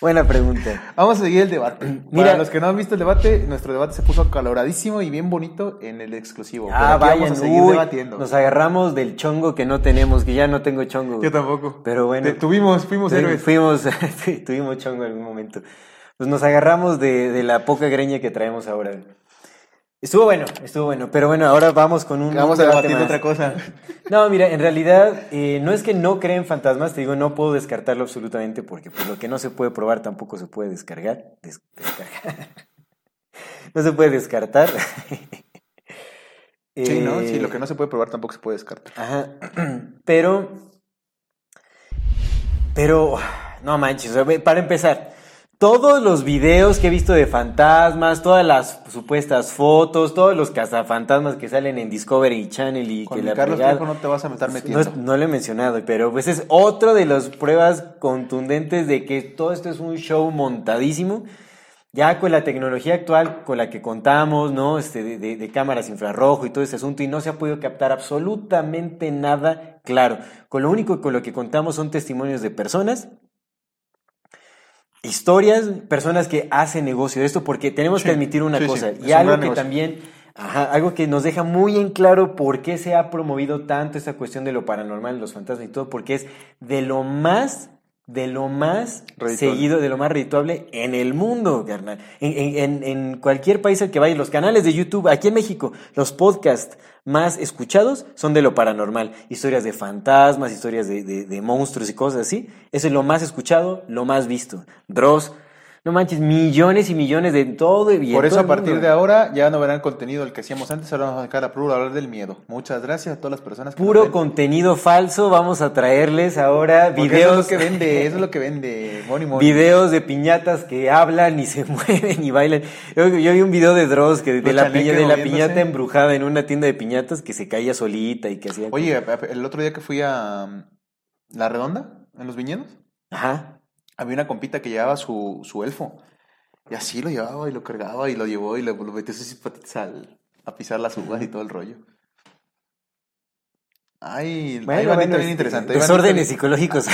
Buena pregunta. Vamos a seguir el debate. Mira- Para los que no han visto el debate, nuestro debate se puso acaloradísimo y bien bonito en el exclusivo. Ah, vayan, vamos a seguir uy, debatiendo. nos agarramos del chongo que no tenemos, que ya no tengo chongo. Yo tampoco. Pero bueno. Te- tuvimos, fuimos héroes. Fuimos, tuvimos chongo en algún momento. Pues nos agarramos de, de la poca greña que traemos ahora. Estuvo bueno, estuvo bueno. Pero bueno, ahora vamos con un. Vamos a debatir otra cosa. No, mira, en realidad eh, no es que no creen fantasmas, te digo, no puedo descartarlo absolutamente porque pues, lo que no se puede probar tampoco se puede descargar. Des- descargar. no se puede descartar. Sí, ¿no? Sí, Eh, lo que no se puede probar tampoco se puede descartar. Ajá. Pero. Pero. No manches. Para empezar, todos los videos que he visto de fantasmas, todas las supuestas fotos, todos los cazafantasmas que salen en Discovery Channel y Con que la Carlos Trejo no te vas a no, metiendo. no lo he mencionado, pero pues es otro de las pruebas contundentes de que todo esto es un show montadísimo. Ya con la tecnología actual con la que contamos, ¿no? Este, de, de- de cámaras infrarrojo y todo ese asunto, y no se ha podido captar absolutamente nada claro. Con lo único con lo que contamos son testimonios de personas, historias, personas que hacen negocio de esto, porque tenemos que admitir una sí, cosa, y algo que negocio. también, ajá, algo que nos deja muy en claro por qué se ha promovido tanto esta cuestión de lo paranormal, los fantasmas y todo, porque es de lo más, de lo más seguido, de lo más redituable en el mundo, carnal. En, en- en- cualquier país al que vaya, los canales de YouTube, aquí en México, los podcasts más escuchados son de lo paranormal. Historias de fantasmas, historias de, de- de monstruos y cosas así. Eso es lo más escuchado, lo más visto. Dross, no manches, millones y millones de todo. y Por eso a partir mundo. de ahora ya no verán contenido el que hacíamos antes, ahora vamos a sacar a puro hablar del miedo. Muchas gracias a todas las personas que Puro contenido falso, vamos a traerles ahora Porque videos. Eso es lo que vende, eso es lo que vende. Money, money. Videos de piñatas que hablan y se mueven y bailan. Yo, yo vi un video de Dross que de la, piña, de la piñata embrujada en una tienda de piñatas que se caía solita y que hacía. Oye, el otro día que fui a um, La Redonda, en los viñedos, Ajá. Había una compita que llevaba su, su elfo. Y así lo llevaba y lo cargaba y lo llevó y lo, lo metió sus patitas al, a pisar las uvas y todo el rollo. Ay, hay bandita bueno, bien este, interesante. hay Desórdenes psicológicos.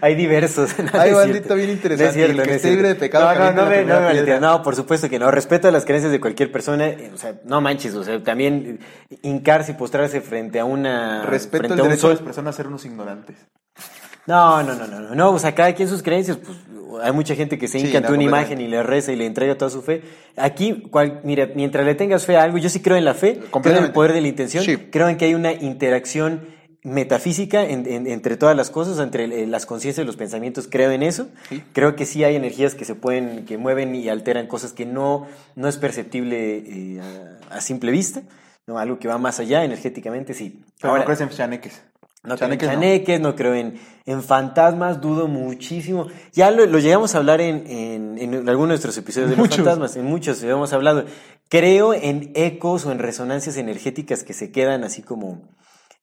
hay diversos. No, Hay bandita bien No interesante, es cierto, el que no es esté libre de pecado, No, no, me, me no, por supuesto que no. Respeto a las creencias de cualquier persona. eh, O sea, no manches. O sea, también hincarse y postrarse frente a una. Respeto frente el a un derecho de sol. las personas a ser unos ignorantes. No, no, no, no, no, o sea, cada quien sus creencias, pues hay mucha gente que se Sí, hinca no, ante una imagen y le reza y le entrega toda su fe. Aquí, cual- mira, mientras le tengas fe a algo, yo sí creo en la fe, creo en el poder de la intención, Sí. creo en que hay una interacción metafísica en- en- entre todas las cosas, entre eh, las conciencias y los pensamientos, creo en eso. Sí. Creo que sí hay energías que se pueden, que mueven y alteran cosas que no, no es perceptible eh, a, a simple vista, ¿no? algo que va más allá energéticamente, sí. Pero Ahora, no crees en chaneques. No creo en Chaneques no. creo en, en fantasmas, dudo muchísimo. Ya lo, lo llegamos a hablar en, en, en algunos de nuestros episodios de Muchos. los fantasmas, en muchos hemos hablado. Creo en ecos o en resonancias energéticas que se quedan así como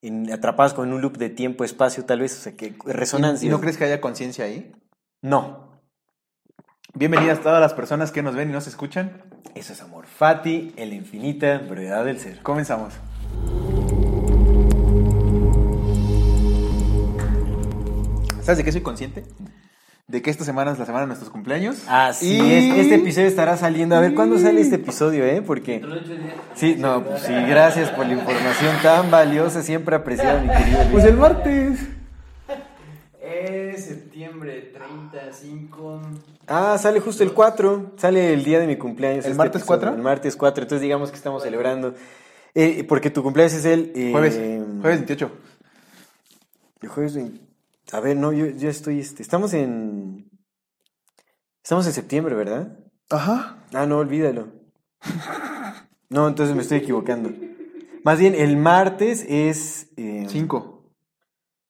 en- atrapadas con un loop de tiempo, espacio, tal vez, o sea, que resonancias. ¿Y no crees que haya conciencia ahí? No, Bienvenidas todas las personas que nos ven y nos escuchan. eso es amor. Fati, en la infinita brevedad del ser. Comenzamos. ¿Sabes de qué soy consciente? De que esta semana es la semana de nuestros cumpleaños. Así Y- es, este episodio estará saliendo. A ver, ¿cuándo sale este episodio, eh? Porque... Sí, no, pues sí, gracias por la información tan valiosa, siempre apreciada, mi querido Luis. Pues el martes. Es septiembre 35. Ah, sale justo el 4, sale el día de mi cumpleaños. ¿El este martes episodio, 4? El martes 4, entonces digamos que estamos celebrando. Eh, porque tu cumpleaños es el... eh, Jueves. Jueves 28. el jueves vein- A ver, no, yo, yo estoy... Este, estamos en... Estamos en septiembre, ¿verdad? Ajá. Ah, no, olvídalo. No, entonces me estoy equivocando. Más bien, el martes es... eh, 5.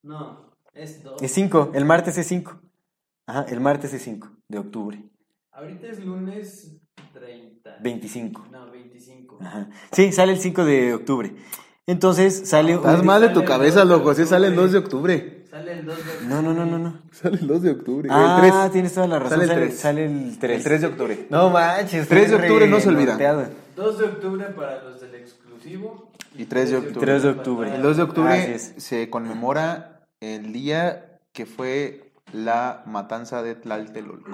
No, es 2. Es 5, el martes es 5. Ajá, el martes es 5 de octubre. Ahorita es lunes 30. 25. No, 25. Ajá. Sí, sale el 5 de octubre. Entonces sale Estás un- mal de tu cabeza, loco. Sí sale el 2 de octubre. Sale el 2 de No, no, no, no, no. Sale el 2 de octubre. Ah, el 3. tienes toda la razón. Sale el Sale, 3. sale el 3. El 3 de octubre. No manches. 3 de octubre no se olvida. renorteado. 2 de octubre para los del exclusivo. Y 3 de octubre. 3 de octubre. El 2 de octubre es. se conmemora el día que fue la matanza de Tlaltelolco.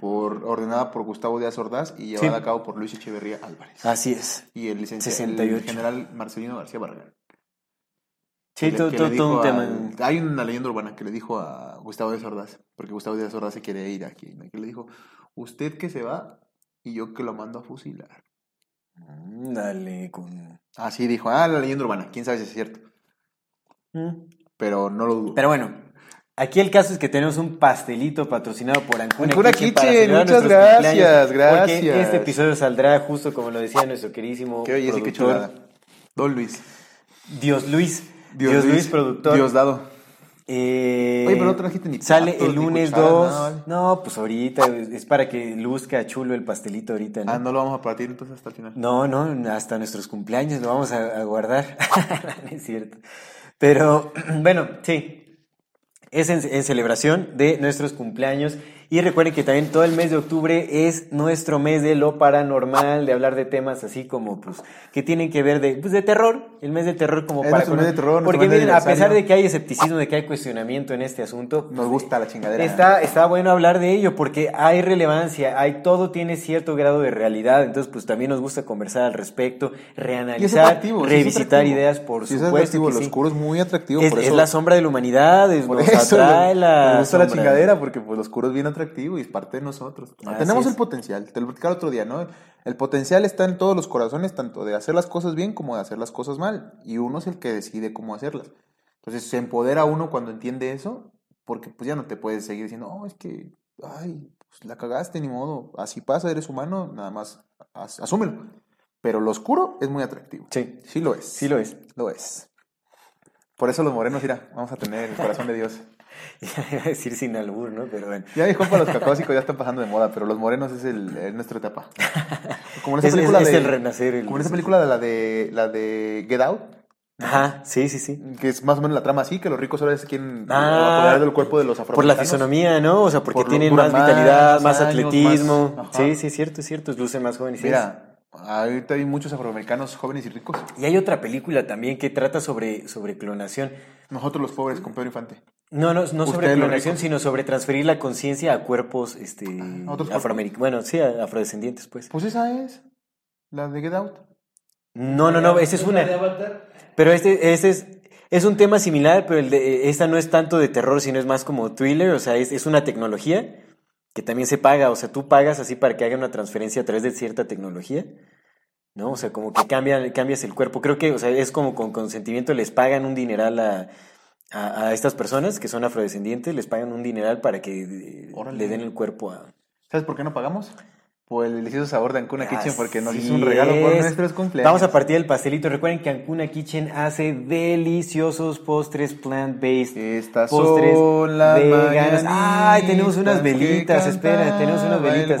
Por, ordenada por Gustavo Díaz Ordaz y llevada Sí. a cabo por Luis Echeverría Álvarez. Así es. Y el licenciado 68. el general Marcelino García Barragán. Sí, Que todo, que todo- todo un tema. al- hay una leyenda urbana que le dijo a Gustavo Díaz Ordaz, porque Gustavo Díaz Ordaz se quiere ir aquí, ¿no? que le dijo, usted que se va y yo que lo mando a fusilar. Mm, Dale con... Así dijo, ah, la leyenda urbana, quién sabe si es cierto, Mm. pero no lo dudo. Pero bueno, aquí el caso es que tenemos un pastelito patrocinado por Ancuna, Ancuna Kitchen muchas gracias, cumpleaños, gracias. Porque este episodio saldrá justo como lo decía nuestro queridísimo qué belleza y qué productor, chulada. Don Luis. Dios Luis. Dios, Luis, productor. Dios dado. Eh, Oye, pero no trajiste ni Sale platos, el lunes cucharas, 2. nada, ¿vale? No, pues ahorita. Es para que luzca chulo el pastelito ahorita. ¿no? Ah, no lo vamos a partir entonces hasta el final. No, no, hasta nuestros cumpleaños lo vamos a, a guardar. No es cierto. Pero, bueno, sí. Es en, en celebración de nuestros cumpleaños. Y recuerden que también todo el mes de octubre es nuestro mes de lo paranormal, de hablar de temas así como, pues, que tienen que ver de, pues, de terror. El mes de terror como Es para... mes de terror, Porque miren, a pesar de que hay escepticismo, de que hay cuestionamiento en este asunto, Nos gusta la chingadera. Está, está bueno hablar de ello porque hay relevancia, hay todo tiene cierto grado de realidad, entonces pues también nos gusta conversar al respecto, es reanalizar, atractivo, es revisitar ideas, por Sí es supuesto. que lo sí. oscuro es muy atractivo. Es, por es eso, la sombra de la humanidad, es, por nos eso atrae la nos gusta la chingadera, porque pues lo oscuro es bien atractivo y es parte de nosotros. Así Tenemos es. el potencial, te lo platicaba el otro día, ¿no? El potencial está en todos los corazones, tanto de hacer las cosas bien como de hacer las cosas mal. Y uno es el que decide cómo hacerlas. Entonces se empodera uno cuando entiende eso, porque pues ya no te puedes seguir diciendo, oh, es que, ay, pues la cagaste, ni modo. Así pasa, eres humano, nada más as- asúmelo. Pero lo oscuro es muy atractivo. Sí, Sí lo es. sí lo es. Lo es. Por eso los morenos, mira, vamos a tener el corazón de Dios. Iba a decir sin albur, ¿no? Pero bueno. Ya dijo para los caucásicos ya están pasando de moda, pero los morenos es, el, es nuestra etapa. Como en esa Es- película es- es de, el renacer, el- como en esa película de la de la de Get Out, Ajá, sí, sí, sí. que es más o menos la trama así, que los ricos ahora es quien Ah, apoderar del cuerpo de los Por la afroamericanos. fisonomía, ¿no? O sea, porque Por tienen más vitalidad, más años, atletismo. más-. Sí, sí, es cierto, es cierto. Lucen más jóvenes. Mira, ahorita hay muchos afroamericanos jóvenes y ricos. Y hay otra película también que trata sobre, sobre clonación. Nosotros los pobres con Pedro Infante. No, no, no sobre clonación, sino sobre transferir la conciencia a cuerpos este, a otros cuerpos. afroamericanos. Bueno, sí, a- afrodescendientes, pues. Pues esa es la de Get Out. No, no, no, esa es de una. Avatar. Pero este, este es, es un tema similar, pero el de, esta no es tanto de terror, sino es más como thriller, o sea, es, es una tecnología que también se paga, o sea, tú pagas así para que haga una transferencia a través de cierta tecnología, ¿no? O sea, como que cambian, cambias el cuerpo. Creo que, o sea, es como con consentimiento les pagan un dineral a, a, a estas personas que son afrodescendientes, les pagan un dineral para que Órale. le den el cuerpo a... ¿Sabes por qué no pagamos? Por el delicioso sabor de Ancuna Kitchen, porque nos hizo un regalo por es. nuestros cumpleaños. Vamos a partir del pastelito. Recuerden que Ancuna Kitchen hace deliciosos postres plant-based. Estas postres son las veganas. Ay, tenemos unas velitas, espera, tenemos unas velitas.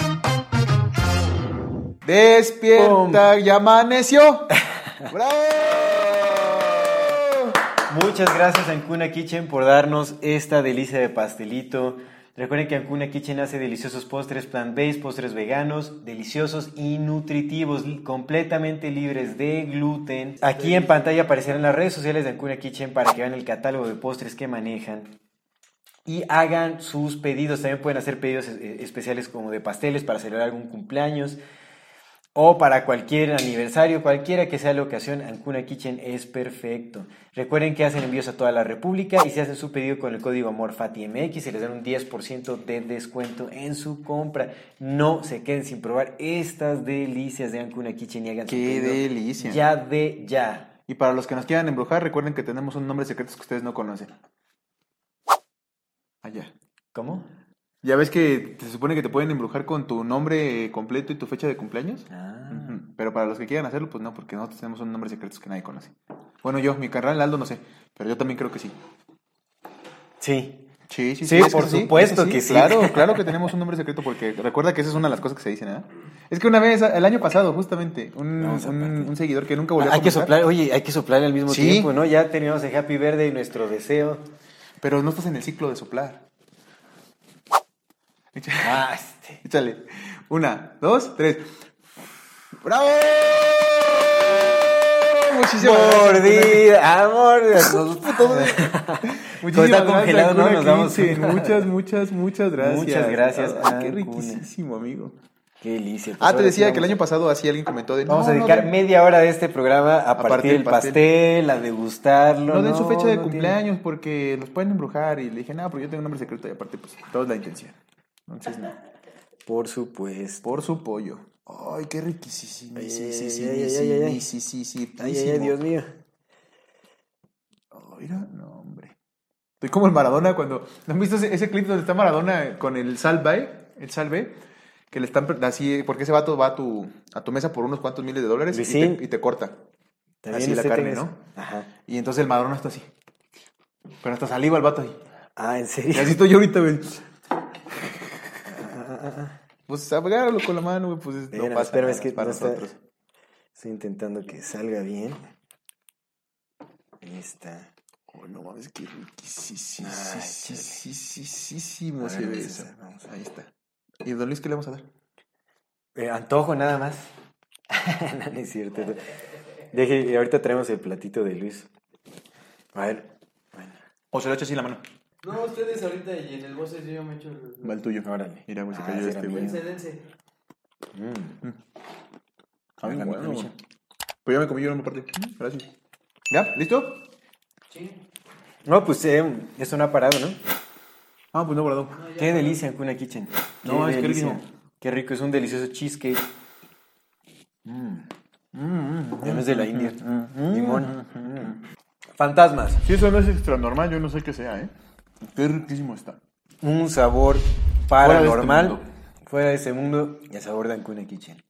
Despierta, ya amaneció. ¡Bravo! Muchas gracias a Ancuna Kitchen por darnos esta delicia de pastelito. Recuerden que Ancuna Kitchen hace deliciosos postres plant-based, postres veganos, deliciosos y nutritivos, completamente libres de gluten. Aquí en pantalla aparecerán las redes sociales de Ancuna Kitchen para que vean el catálogo de postres que manejan y hagan sus pedidos. También pueden hacer pedidos eh, especiales como de pasteles para celebrar algún cumpleaños. O para cualquier aniversario, cualquiera que sea la ocasión, Ancuna Kitchen es perfecto. Recuerden que hacen envíos a toda la República y si hacen su pedido con el código AMORFATIMX se les dan un 10% de descuento en su compra. No se queden sin probar estas delicias de Ancuna Kitchen y hagan su Qué delicia. Ya de ya. Y para los que nos quieran embrujar, recuerden que tenemos un nombre secreto que ustedes no conocen. Allá. ¿Cómo? Ya ves que se supone que te pueden embrujar con tu nombre completo y tu fecha de cumpleaños. Ah. Pero para los que quieran hacerlo, pues no, porque nosotros tenemos un nombre secreto que nadie conoce. Bueno, yo, mi carnal Aldo, no sé, pero yo también creo que sí. Sí. Sí, sí, Sí, es por supuesto que sí. Claro, claro que tenemos un nombre secreto porque recuerda que esa es una de las cosas que se dicen, ¿eh? Es que una vez, el año pasado, justamente, un, un, seguidor que nunca volvió a Hay que soplar, oye, hay que soplar al mismo Sí. tiempo, ¿no? Ya teníamos el Happy Verde y nuestro deseo. Pero no estás en el ciclo de soplar. Ah, este. Échale. Una, dos, tres. ¡Bravo! Muchísimas Mordida, amor. Putos. Muchísimas gracias, ¿no? Nos damos Muchas, muchas, muchas gracias. Muchas gracias, Ay, qué riquísimo, amigo. Qué delicia. Pues Ah, te decía que el año pasado así alguien comentó de... a- Vamos no, a no dedicar den- media hora de este programa a, partir partir el el pastel. pastel, a degustarlo. No den su fecha de no tiene- cumpleaños porque los pueden embrujar. Y le dije, no, pero yo tengo un nombre secreto y aparte, pues, todo es la intención. Entonces, no. Por supuesto. Por su pollo. Ay, qué riquísimo. Ay, Sí, ay, sí, sí, ay, sí, ay, sí, sí, sí, Ay, ay, ay, Dios mío. Oh, mira, no, hombre. Estoy como el Maradona cuando. ¿No han visto ese, ese clip donde está Maradona con el salve? El salve. Que le están así, porque ese vato va a tu, a tu mesa por unos cuantos miles de dólares y te, y te corta. También Así la carne, ¿no? Ajá. Y entonces el Maradona está así. Pero hasta saliva el vato ahí. Ah, ¿en Y serio? así estoy yo ahorita, güey. Pues agárralo con la mano, güey, pues es- no Espérame, pasa nada, es que para no está- nosotros. Estoy intentando que salga bien. Ahí está. Oh, no mames, qué riquísimo sí, sí, sí, sí, sí, se ve eso. Ahí está. ¿Y don Luis qué le vamos a dar? Eh, antojo nada más. no, no es cierto. Deje, ahorita traemos el platito de Luis. A ver. Bueno, O se lo echa así en la mano. No, ustedes ahorita y en el boss yo me echo el... Va el tuyo. órale. Mira, güey, se Ah, cayó este, güey. Dense, dense. Mm. Ay, La bueno. micha. Pues ya me comí yo una parte. Gracias. ¿Ya? ¿Listo? Sí. No, pues eh, esto no ha parado, ¿no? Ah, pues no, brado. Qué delicia en Cuna Kitchen. No, es que rico. Qué rico, es un delicioso cheesecake. Mm. Ya no es de la India. Limón. Mm. Fantasmas. Si eso no es extra normal, yo no sé qué sea, ¿eh? Qué riquísimo está. Un sabor Fuera de este paranormal. Fuera de ese mundo. Y el sabor de Ancuna Kitchen.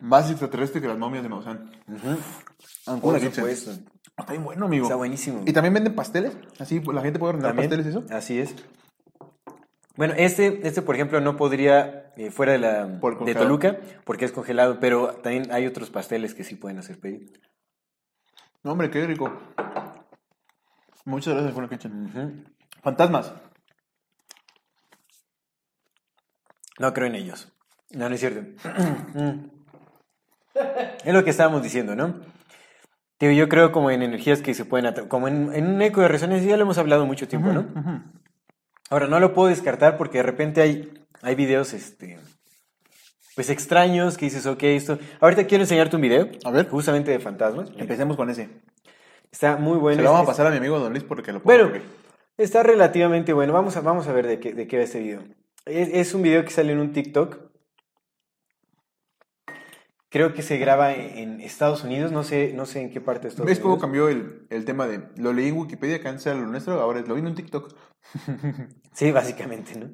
Más extraterrestre que las momias de Maussan. Por Ancuna Kitchen. supuesto. Está bien bueno, amigo. Está buenísimo. ¿Y también venden pasteles? Así, la gente puede ordenar ¿También? pasteles, ¿eso? Así es. Bueno, este, este por ejemplo, no podría eh, fuera de la Por de. Toluca, porque es congelado, pero también hay otros pasteles que sí pueden hacer pedir. No, hombre, qué rico. Muchas gracias, Ancuna Kitchen. Fantasmas. No creo en ellos. No, no es cierto. Es lo que estábamos diciendo, ¿no? Digo, yo creo como en energías que se pueden como en, en un eco de resonancia, ya lo hemos hablado mucho tiempo, ¿no? Ahora, no lo puedo descartar porque de repente hay, hay videos, este, pues extraños que dices, ok, esto... Ahorita quiero enseñarte un video. A ver. Justamente de fantasmas. Empecemos con ese. Está muy bueno. Se lo vamos a pasar a mi amigo Don Luis porque lo puedo. Bueno, está relativamente bueno. Vamos a, vamos a ver de qué, de qué va este video. Es, es un video que sale en un TikTok. Creo que se graba en, en Estados Unidos. No sé, no sé en qué parte de Estados ¿Ves cómo cambió el, el tema de lo leí en Wikipedia, era lo nuestro, ahora lo vi en un TikTok? Sí, básicamente, ¿no?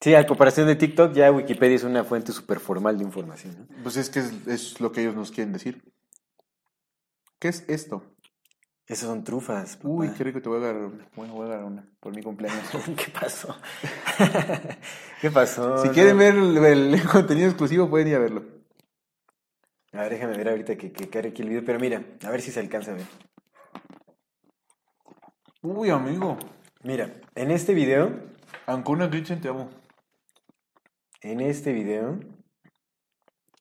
Sí, a comparación de TikTok, ya Wikipedia es una fuente súper formal de información. ¿no? Pues es que es, es lo que ellos nos quieren decir. ¿Qué es esto? Esas son trufas. papá. Uy, qué rico, te voy a agarrar una. Bueno, voy a agarrar una por mi cumpleaños. ¿Qué pasó? ¿Qué pasó? si No. quieren ver el, el contenido exclusivo, pueden ir a verlo. A ver, déjame ver ahorita que, que cargue aquí el video. Pero mira, a ver si se alcanza a ver. Uy, amigo. Mira, en este video, Ancuna Kitchen, te amo. en este video,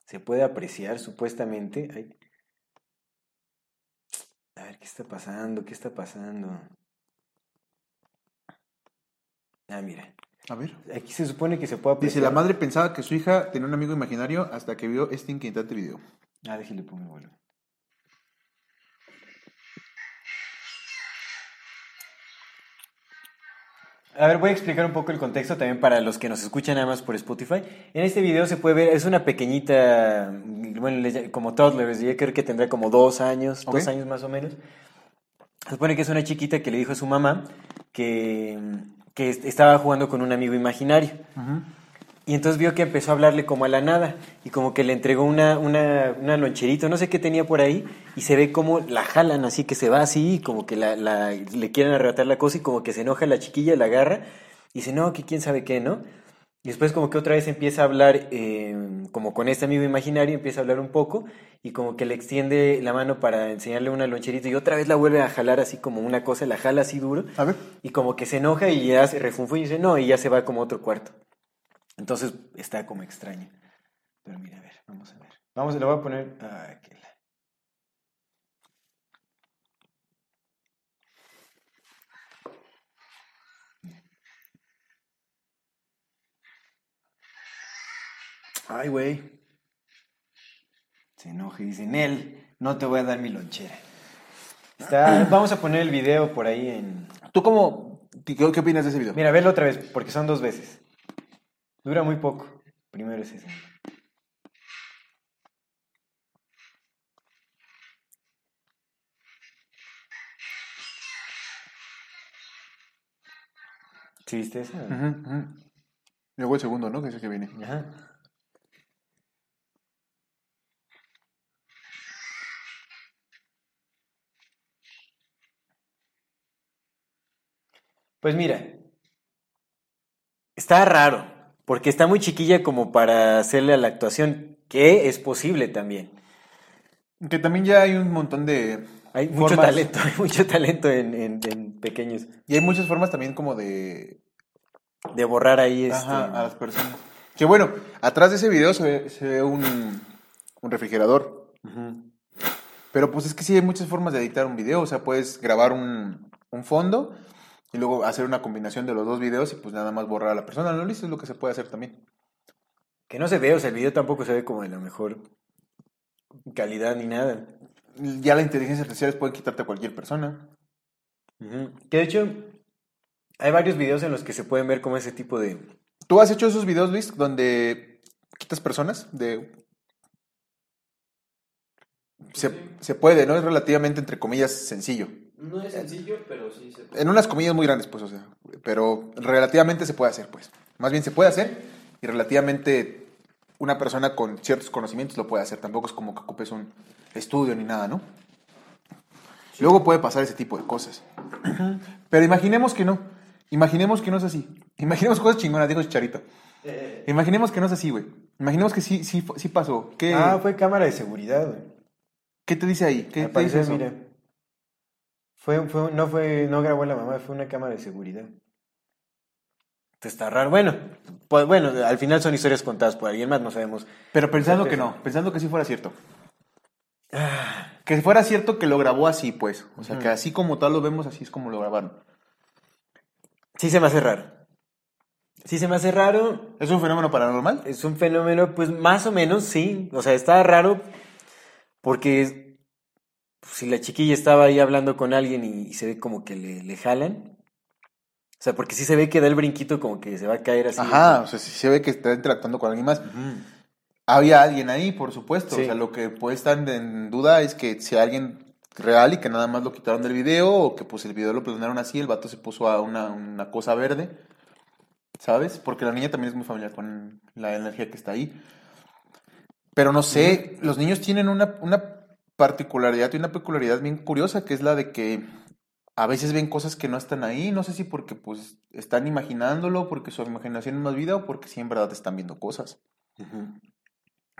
se puede apreciar supuestamente. ay. A ver, ¿qué está pasando? ¿Qué está pasando? Ah, mira. A ver. Aquí se supone que se puede Dice, apreciar. la madre pensaba que su hija tenía un amigo imaginario hasta que vio este inquietante video. Ah, déjale pongo volumen. A ver, voy a explicar un poco el contexto también para los que nos escuchan nada más por Spotify. En este video se puede ver, es una pequeñita, bueno, como toddlers, yo creo que tendrá como dos años, dos años más o menos. Se supone que es una chiquita que le dijo a su mamá que, que est- estaba jugando con un amigo imaginario. Y entonces vio que empezó a hablarle como a la nada y como que le entregó una, una, una loncherita, no sé qué tenía por ahí, y se ve como la jalan así, que se va así, y como que la, la- le quieren arrebatar la cosa y como que se enoja la chiquilla, la agarra y dice, no, que quién sabe qué, ¿no? Y después como que otra vez empieza a hablar, eh, como con este amigo imaginario, empieza a hablar un poco y como que le extiende la mano para enseñarle una loncherita y otra vez la vuelve a jalar así como una cosa, la jala así duro. A ver. Y como que se enoja y ya se refunfuña y dice, no, y ya se va como a otro cuarto. Entonces está como extraño. Pero mira, a ver, vamos a ver. Vamos, le voy a poner. Ah, que la- Ay, güey. Se enoja y dice, Nel, no te voy a dar mi lonchera. Está- vamos a poner el video por ahí en, ¿Tú cómo, qué, qué opinas de ese video? Mira, verlo otra vez, porque son dos veces. Dura muy poco. Primero es ese. ¿Sí viste esa? Ujú, ujú. Luego el segundo, ¿no? Que es el que viene. Ajá. Pues mira, está raro, porque está muy chiquilla como para hacerle a la actuación, que es posible también. Que también ya hay un montón de... Hay mucho formas- talento, hay mucho talento en, en- en pequeños. Y hay muchas formas también como de... De borrar ahí este... A las personas. Que bueno, atrás de ese video se ve, se ve un, un refrigerador. Pero pues es que sí hay muchas formas de editar un video. O sea, puedes grabar un, un fondo y luego hacer una combinación de los dos videos y pues nada más borrar a la persona. Lo listo es lo que se puede hacer también. Que no se ve, o sea, el video tampoco se ve como de la mejor calidad ni nada. Ya la inteligencia artificial puede quitarte a cualquier persona. Que de hecho, hay varios videos en los que se pueden ver como ese tipo de... ¿Tú has hecho esos videos, Luis, donde quitas personas de... Se, se puede, ¿no? Es relativamente, entre comillas, sencillo. No es sencillo, pero sí se puede. En unas comillas muy grandes, pues, o sea, pero relativamente se puede hacer, pues. Más bien se puede hacer y relativamente una persona con ciertos conocimientos lo puede hacer. Tampoco es como que ocupes un estudio ni nada, ¿no? Luego puede pasar ese tipo de cosas. Pero imaginemos que no. Imaginemos que no es así. Imaginemos cosas chingonas, dijo Chicharito. Imaginemos que no es así, güey. Imaginemos que sí, sí, sí pasó. ¿Qué, Ah, fue cámara de seguridad, güey. ¿qué te dice ahí? ¿Qué Al te dice parecer, eso? mira. Fue, fue, no fue, no grabó la mamá, fue una cámara de seguridad. Entonces está raro. Bueno, pues bueno, al final son historias contadas por alguien más, no sabemos. Pero pensando que no, pensando que sí fuera cierto. Que fuera cierto que lo grabó así, pues. O sea, que así como tal lo vemos, así es como lo grabaron. Sí se me hace raro. Sí se me hace raro. ¿Es un fenómeno paranormal? Es un fenómeno, pues más o menos, sí. O sea, está raro porque pues, si la chiquilla estaba ahí hablando con alguien y, y se ve como que le, le jalan. O sea, porque sí se ve que da el brinquito como que se va a caer así. Ajá, o sea, si se ve que está interactuando con alguien más. Había alguien ahí, por supuesto. Sí. O sea, lo que puede estar en duda es que si alguien real y que nada más lo quitaron del video o que pues el video lo planearon así, el vato se puso a una, una cosa verde, ¿sabes? Porque la niña también es muy familiar con la energía que está ahí. Pero no sé, los niños tienen una, una particularidad y una peculiaridad bien curiosa, que es la de que a veces ven cosas que no están ahí, no sé si porque pues están imaginándolo, porque su imaginación es más vida o porque sí en verdad están viendo cosas.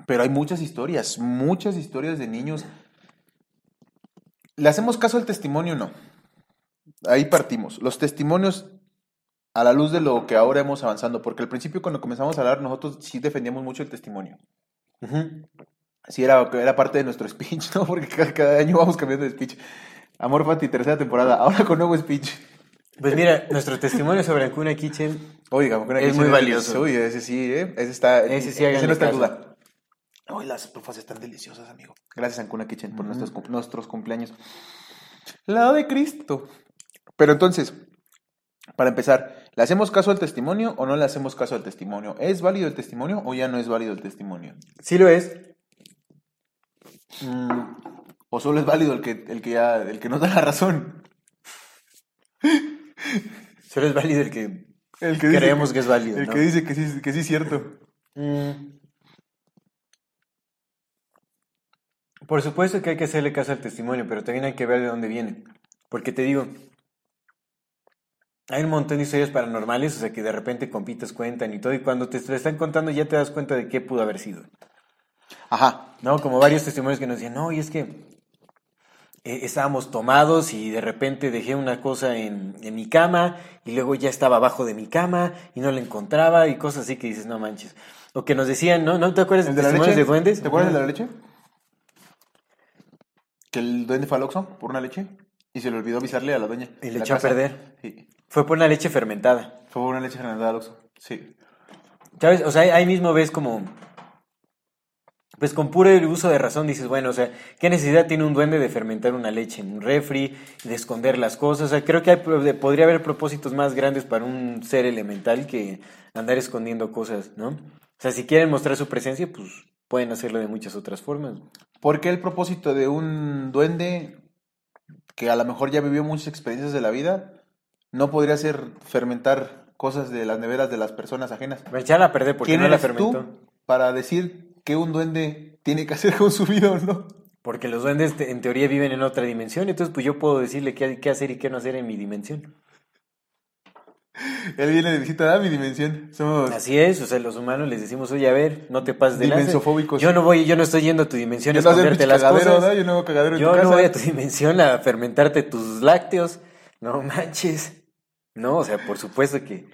Pero hay muchas historias, muchas historias de niños. ¿Le hacemos caso al testimonio o no? Ahí partimos. Los testimonios a la luz de lo que ahora hemos avanzando, porque al principio cuando comenzamos a hablar nosotros sí defendíamos mucho el testimonio. Ujú. Sí, era, era parte de nuestro speech, ¿no? Porque cada, cada año vamos cambiando de speech. Amor Fati, tercera temporada, ahora con nuevo speech. Pues mira, nuestro testimonio sobre Ancuna Kitchen Oiga, una Es muy valioso. Uy, ese sí, ¿eh? Ese está. Ese sí, ese no está en duda. Ay, las estufas están deliciosas, amigo. Gracias, Ancuna Kitchen, por nuestros, nuestros cumpleaños. La de Cristo. Pero entonces, para empezar, ¿le hacemos caso al testimonio o no le hacemos caso al testimonio? ¿Es válido el testimonio o ya no es válido el testimonio? sí lo es. Mm, ¿O solo es válido el que, el que ya, el que nos da la razón? Solo es válido el que El que creemos que es válido. El ¿no? que dice que sí, que sí es cierto. Mm. Por supuesto que hay que hacerle caso al testimonio, pero también hay que ver de dónde viene. Porque te digo, hay un montón de historias paranormales, o sea, que de repente compitas cuentan y todo, y cuando te lo están contando ya te das cuenta de qué pudo haber sido. Ajá. ¿No? Como varios testimonios que nos decían, no, y es que eh, estábamos tomados y de repente dejé una cosa en, en mi cama y luego ya estaba abajo de mi cama y no la encontraba y cosas así que dices, no manches. O que nos decían, ¿no? ¿No te acuerdas ¿El de la leche? de duendes? ¿Te acuerdas de la leche? Que el duende fue al Oxxo por una leche y se le olvidó avisarle a la dueña. Y le echó a perder. Sí. Fue por una leche fermentada. Fue por una leche fermentada al Oxxo. Sí. ¿Sabes? O sea, ahí mismo ves como... Pues con puro uso de razón dices, bueno, o sea, ¿qué necesidad tiene un duende de fermentar una leche en un refri, de esconder las cosas? O sea, creo que hay podría haber propósitos más grandes para un ser elemental que andar escondiendo cosas, ¿no? O sea, si quieren mostrar su presencia, pues pueden hacerlo de muchas otras formas. ¿Por qué el propósito de un duende que a lo mejor ya vivió muchas experiencias de la vida no podría ser fermentar cosas de las neveras de las personas ajenas? Me echaron a perder porque ¿Quién no la fermentó. tú para decir que un duende tiene que hacer con su vida o no? Porque los duendes te- en teoría viven en otra dimensión, entonces pues yo puedo decirle qué, qué hacer y qué no hacer en mi dimensión. Él viene de visita a mi dimensión. Somos Así es, o sea, los humanos les decimos, oye, a ver, no te pases de. Dimensofóbicos. Yo no voy, yo no estoy yendo a tu dimensión a Yo el esconderte las cosas. ¿no? Yo no hago cagadero en Yo tu no casa. voy a tu dimensión a fermentarte tus lácteos. No manches. No, o sea, por supuesto que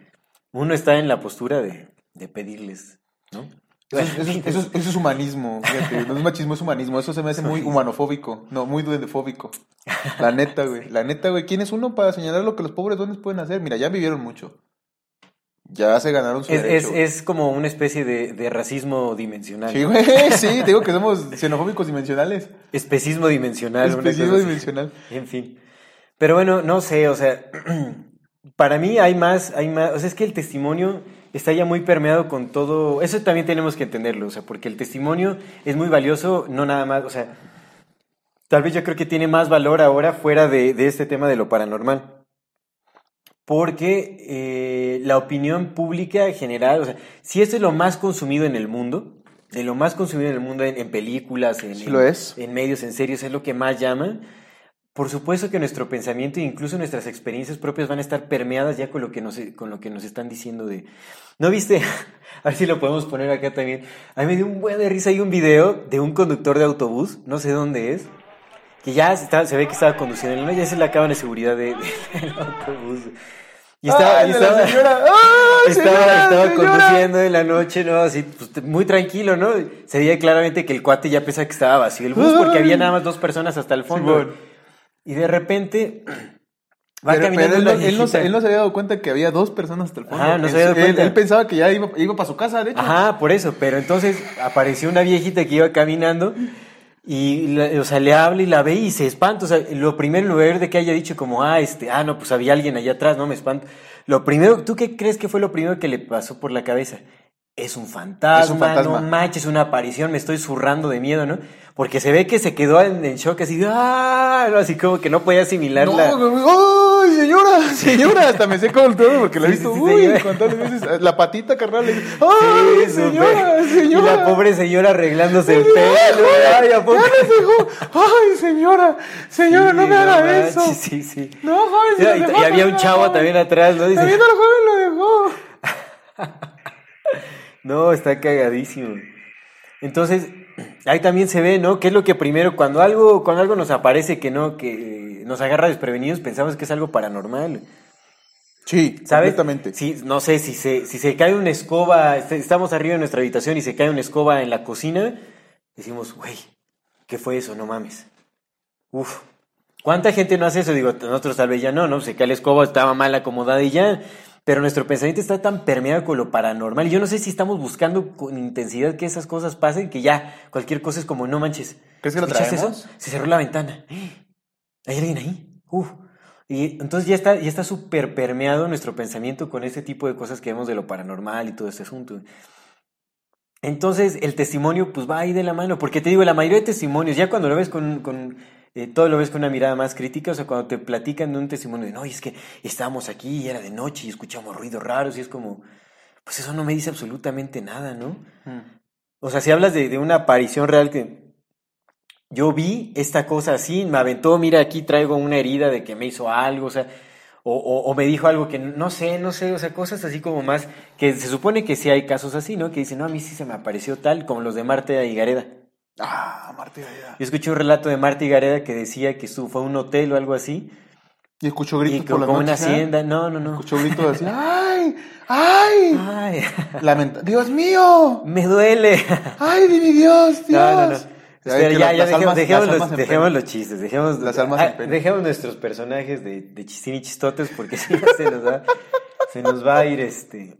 uno está en la postura de, de pedirles, ¿no? Eso es, eso es- eso es- eso es humanismo, fíjate, no es machismo, es humanismo. Eso se me hace muy humanofóbico, no, muy duendefóbico. La neta, güey. La neta, güey. ¿Quién es uno para señalar lo que los pobres duendes pueden hacer? Mira, ya vivieron mucho. Ya se ganaron su Es, es, derecho. es como una especie de, de racismo dimensional. Sí, güey, sí, te digo que somos xenofóbicos dimensionales. Especismo dimensional. Especismo así. dimensional. En fin. Pero bueno, no sé, o sea, para mí hay más, hay más, o sea, es que el testimonio está ya muy permeado con todo, eso también tenemos que entenderlo, o sea, porque el testimonio es muy valioso, no nada más, o sea, tal vez yo creo que tiene más valor ahora fuera de, de este tema de lo paranormal. Porque eh, la opinión pública general, o sea, si esto es lo más consumido en el mundo, de lo más consumido en el mundo en, en películas, en, Sí en- lo es. en medios, en series, es lo que más llama. Por supuesto que nuestro pensamiento e incluso nuestras experiencias propias van a estar permeadas ya con lo que nos, con lo que nos están diciendo de... ¿No viste? A ver si lo podemos poner acá también. A mí me dio un buen de risa. Hay un video de un conductor de autobús, no sé dónde es, que ya se, estaba- se ve que estaba conduciendo, ¿no? ya se le acaban de seguridad de, de- del autobús. Y estaba, ¡Ay, y de la estaba- señora! ¡Ay, estaba, señora, estaba señora! conduciendo en la noche, ¿no? Así, pues, muy tranquilo, ¿no? Se veía claramente que el cuate ya pensaba que estaba vacío el bus porque había nada más dos personas hasta el fondo. Y de repente va Pero, caminando pero él, no, él, no, se- viejita. él no se había dado cuenta que había dos personas hasta el fondo. Ajá, no Él- se había dado él- cuenta. Él, pensaba que ya iba, iba para su casa, de hecho. Ajá, por eso. Pero entonces apareció una viejita que iba caminando y, la- o sea, le habla y la ve y se espanta. O sea, lo primero, en lugar de que haya dicho como, ah, este, ah, no, pues había alguien allá atrás, no me espanto. Lo primero, ¿tú qué crees que fue lo primero que le pasó por la cabeza? Es un fantasma, Es un fantasma. no manches, una aparición, me estoy zurrando de miedo, ¿no? Porque se ve que se quedó en, en shock así, ah, así como que no podía asimilar la... No, ¡ay, señora! Señora, hasta me seco el todo porque la he Sí, visto, sí, sí, uy, cuántas veces, la patita, carnal, ¡ay, Sí, señora, súper. señora! Y la pobre señora arreglándose el pelo. Ay, ¿a poco? ¡Ya nos dejó! ¡Ay, señora! ¡Señora, no Sí, me haga manches, eso! Sí, sí. ¡No, joven! se Y, y- dejó, y había un chavo también atrás, ¿no? Dice, También al joven lo dejó. no, está cagadísimo. Entonces, ahí también se ve, ¿no? ¿Qué es lo que primero, cuando algo, cuando algo nos aparece que no, que nos agarra desprevenidos, pensamos que es algo paranormal. Sí, ¿Sabes? completamente. Sí, no sé, si se, si se cae una escoba, est- estamos arriba de nuestra habitación y se cae una escoba en la cocina, decimos, güey, ¿qué fue eso? No mames. Uf. ¿Cuánta gente no hace eso? Digo, nosotros tal vez ya no, ¿no? Se cae la escoba, estaba mal acomodada y ya. Pero nuestro pensamiento está tan permeado con lo paranormal. Yo no sé si estamos buscando con intensidad que esas cosas pasen, que ya cualquier cosa es como, no manches. ¿Crees que lo ¿Escuchas traemos? eso? Se cerró la ventana. ¿Hay alguien ahí? Uf. Y entonces ya está, ya está súper permeado nuestro pensamiento con ese tipo de cosas que vemos de lo paranormal y todo este asunto. Entonces el testimonio pues va ahí de la mano, porque te digo, la mayoría de testimonios, ya cuando lo ves con, con eh, todo lo ves con una mirada más crítica, o sea, cuando te platican de un testimonio de, no, y es que estábamos aquí y era de noche y escuchamos ruidos raros y es como, pues eso no me dice absolutamente nada, ¿no? Mm. O sea, si hablas de, de una aparición real que yo vi esta cosa así, me aventó, mira, aquí traigo una herida de que me hizo algo, o sea, o, o- o me dijo algo que no sé, no sé, o sea, cosas así como más, que se supone que sí hay casos así, ¿no? Que dicen, no, a mí sí se me apareció tal, como los de Marta y Gareda. Ah, Marta Gareda. Yo escuché un relato de Marta y Gareda que decía que su, fue a un hotel o algo así, Y escuchó y gritos que por la como una noche. ¿eh? hacienda, no, no, no. Escuchó gritos así. ¡Ay! ¡Ay! Ay, Lamenta. ¡Dios mío! me duele. ¡Ay, de mi Dios! ¡¡Dios! No, no, no. Ya ya, las- ya las dejemos, almas- dejemos los, dejemos los chistes, dejemos, Las almas ah, en pena. dejemos nuestros personajes de, de chistín y chistotes porque si no se nos va, se nos va a ir este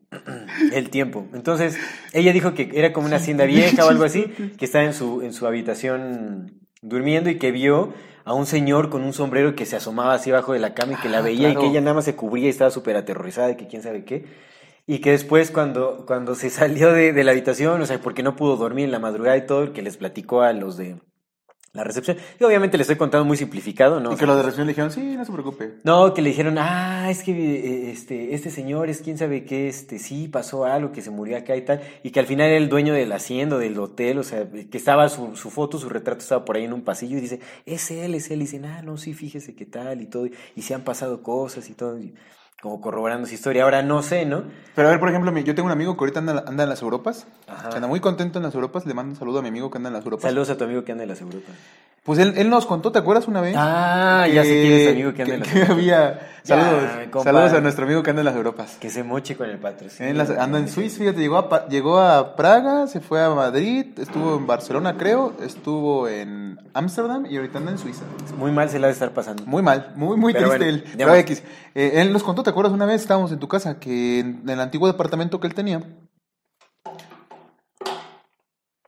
el tiempo. Entonces, ella dijo que era como una hacienda vieja o algo así, que estaba en su, en su habitación durmiendo y que vio a un señor con un sombrero que se asomaba así abajo de la cama y que la Ah, veía y que ella nada más se cubría y estaba súper aterrorizada y que quién sabe qué. Y que después cuando, cuando se salió de, de la habitación, o sea, porque no pudo dormir en la madrugada y todo, que les platicó a los de la recepción. Y obviamente les estoy contando muy simplificado, ¿no? Y que los de recepción le dijeron, sí, no se preocupe. No, que le dijeron, ah, es que eh, este, este señor es quién sabe qué, este, sí, pasó algo, que se murió acá y tal, y que al final era el dueño del hacienda, del hotel, o sea, que estaba su, su foto, su retrato estaba por ahí en un pasillo y dice, es él, es él, y dicen, ah, no, sí, fíjese qué tal y todo, y se han pasado cosas y todo, y como corroborando su historia. Ahora no sé, ¿no? Pero a ver, por ejemplo, yo tengo un amigo que ahorita anda, anda en las Europas. Ajá. que anda muy contento en las Europas. Le mando un saludo a mi amigo que anda en las Europas. Saludos a tu amigo que anda en las Europas. Pues él, él nos contó, ¿te acuerdas una vez? Ah, ya sé quién es tu amigo que anda en las que Europas. había. Saludos. saludos a nuestro amigo que anda en las Europas. Que se moche con el patrocinio. En las- anda en Suiza, fíjate, llegó a, llegó a Praga, se fue a Madrid, estuvo en Barcelona, creo, estuvo en Ámsterdam y ahorita anda en Suiza. Muy mal se la ha de estar pasando. Muy mal, muy, muy Pero triste bueno, él. Pero. X. Eh, él nos contó, ¿te acuerdas una vez? Estábamos en tu casa, que en el antiguo departamento que él tenía,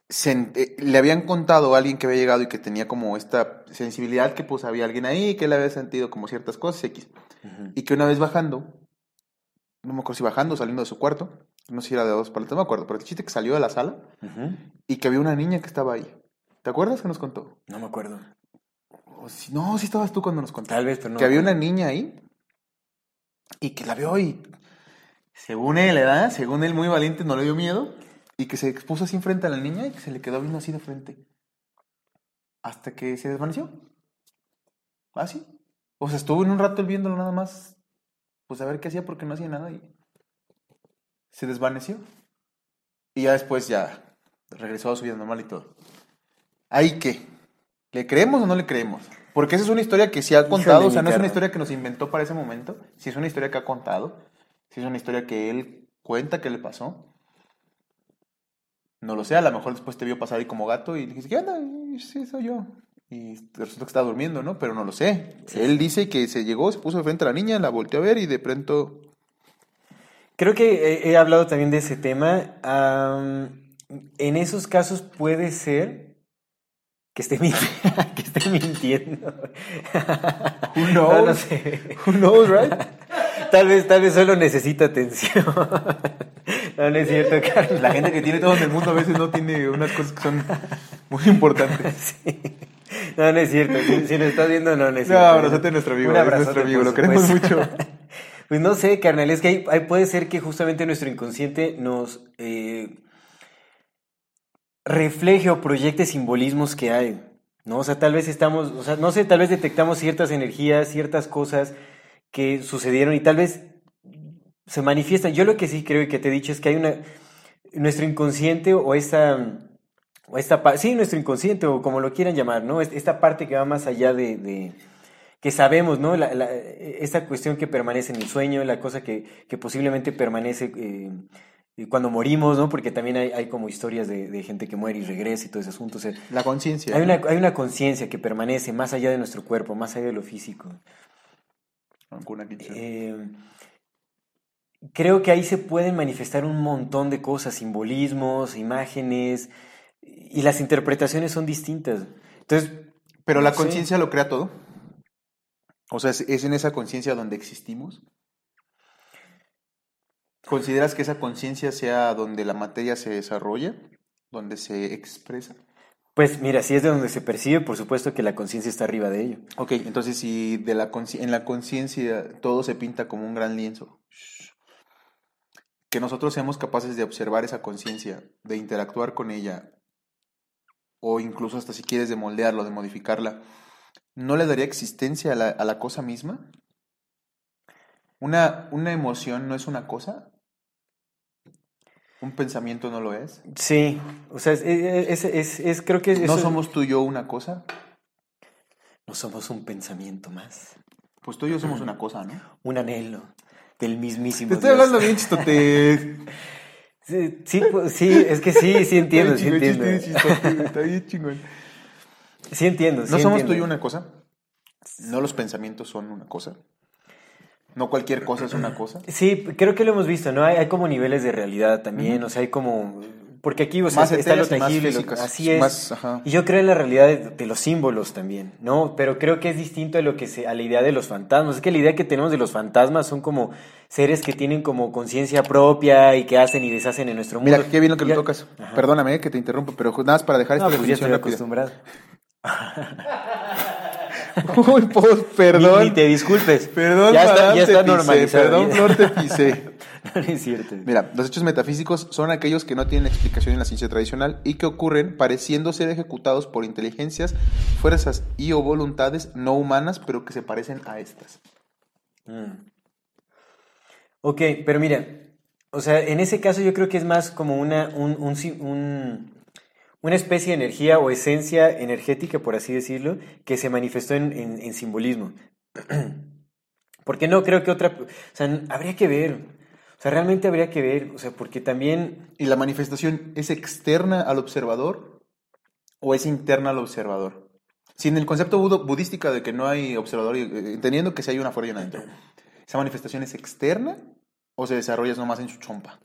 se eh, le habían contado a alguien que había llegado y que tenía como esta sensibilidad que pues había alguien ahí, que él había sentido como ciertas cosas, X. Y que una vez bajando, no me acuerdo si bajando o saliendo de su cuarto, no sé si era de dos paletas, no me acuerdo, pero el chiste que salió de la sala y que había una niña que estaba ahí. ¿Te acuerdas que nos contó? No me acuerdo. O si- no, sí estabas tú cuando nos contaste. Tal vez, pero no. que había una niña ahí y que la vio y según él, ¿verdad? Según él, muy valiente, no le dio miedo y que se expuso así frente a la niña y que se le quedó viendo así de frente hasta que se desvaneció. Así. O sea, estuvo en un rato él viéndolo nada más, pues a ver qué hacía porque no hacía nada y se desvaneció. Y ya después ya regresó a su vida normal y todo. ¿Ahí qué? ¿Le creemos o no le creemos? Porque esa es una historia que sí ha contado, o sea, no es una historia que nos inventó para ese momento, sí es una historia que ha contado, sí es una historia que él cuenta que le pasó. No lo sé, a lo mejor después te vio pasar ahí como gato y dijiste, ¿qué onda? Y, Sí, soy yo. Y resulta que estaba durmiendo, ¿no? Pero no lo sé. Él dice que se llegó, se puso de frente a la niña, la volteó a ver y de pronto... Creo que he, he hablado también de ese tema. Am, en esos casos puede ser que esté, min- que esté mintiendo. Who No, no knows? sé. Who knows, right? Tal vez, tal vez solo necesita atención. No, no es cierto, Carlos. La gente que tiene todo en el mundo a veces no tiene unas cosas que son muy importantes. Sí. No, no es cierto. Si, si nos estás viendo, no, no es No, cierto. abrazote a nuestro amigo, Un es abrazote, nuestro amigo, lo queremos mucho. Pues no sé, carnal, es que ahí, ahí puede ser que justamente nuestro inconsciente nos eh, refleje o proyecte simbolismos que hay, ¿no? O sea, tal vez estamos, o sea, no sé, tal vez detectamos ciertas energías, ciertas cosas que sucedieron y tal vez se manifiestan. Yo lo que sí creo y que te he dicho es que hay una, nuestro inconsciente o esta, o esta sí, nuestro inconsciente o como lo quieran llamar, ¿no? Es- Esta parte que va más allá de, de- que sabemos, ¿no? La- la- esta cuestión que permanece en el sueño, la cosa que, que posiblemente permanece eh, y cuando morimos, ¿no? Porque también hay, hay como historias de, de gente que muere y regresa y todo ese asunto. O sea, La conciencia. hay, ¿no? una, hay una conciencia que permanece más allá de nuestro cuerpo, más allá de lo físico. Alguna Eh, creo que ahí se pueden manifestar un montón de cosas, simbolismos, imágenes, y las interpretaciones son distintas. Entonces, Pero la conciencia lo crea todo. O sea, es, en esa conciencia donde existimos. ¿Consideras que esa conciencia sea donde la materia se desarrolla? ¿Donde se expresa? pues mira, si es de donde se percibe, por supuesto que la conciencia está arriba de ello. Ok, entonces si de la en la conciencia todo se pinta como un gran lienzo, que nosotros seamos capaces de observar esa conciencia, de interactuar con ella, o incluso hasta si quieres de moldearlo, de modificarla, ¿no le daría existencia a la, a la cosa misma? ¿Una, ¿Una emoción no es una cosa? ¿Un pensamiento no lo es? Sí, o sea, es, es- es- es- creo que ¿No somos tú y yo una cosa? no somos un pensamiento más, Pues tú y yo somos una cosa, ¿no? un anhelo del mismísimo Te estoy Dios. hablando bien, chistote. Sí, sí, pues, sí, es que sí, sí entiendo, sí Está bien entiendo. chingón, chistote, Está bien chingón. Sí entiendo, sí ¿No somos tú entiendo. y yo una cosa? ¿No los pensamientos son una cosa? ¿No cualquier cosa es una cosa? Sí, creo que lo hemos visto, ¿no? Hay, hay como niveles de realidad también, o sea, hay como... Porque aquí, o sea, Más está lo más tangible, físicas, así es. más. Y yo creo en la realidad de, de los símbolos también, ¿no? Pero creo que es distinto a lo que se, a la idea de los fantasmas. Es que la idea que tenemos de los fantasmas son como seres que tienen como conciencia propia y que hacen y deshacen en nuestro mundo. Mira, qué bien lo que le tocas. Ajá. Perdóname eh, que te interrumpo, pero nada más para dejar No, esta pues ya estoy acostumbrado. Uy, pues, perdón. Ni, ni te disculpes. Perdón, ya está, ya está normalizado. Perdón. Flor, te pisé. No, es cierto. Mira, los hechos metafísicos son aquellos que no tienen explicación en la ciencia tradicional y que ocurren pareciendo ser ejecutados por inteligencias, fuerzas y o voluntades no humanas, pero que se parecen a estas. Mm. Ok, pero mira, o sea, en ese caso yo creo que es más como una, un, un si- un- una especie de energía o esencia energética, por así decirlo, que se manifestó en, en- en simbolismo. Porque no creo que otra, o sea, habría que ver, o sea, realmente habría que ver, o sea, porque también, ¿Y la manifestación es externa al observador o es interna al observador? Si en el concepto budo- budístico de que no hay observador, eh, entendiendo que si hay una una adentro, ¿esa manifestación es externa o se desarrolla nomás en su chompa?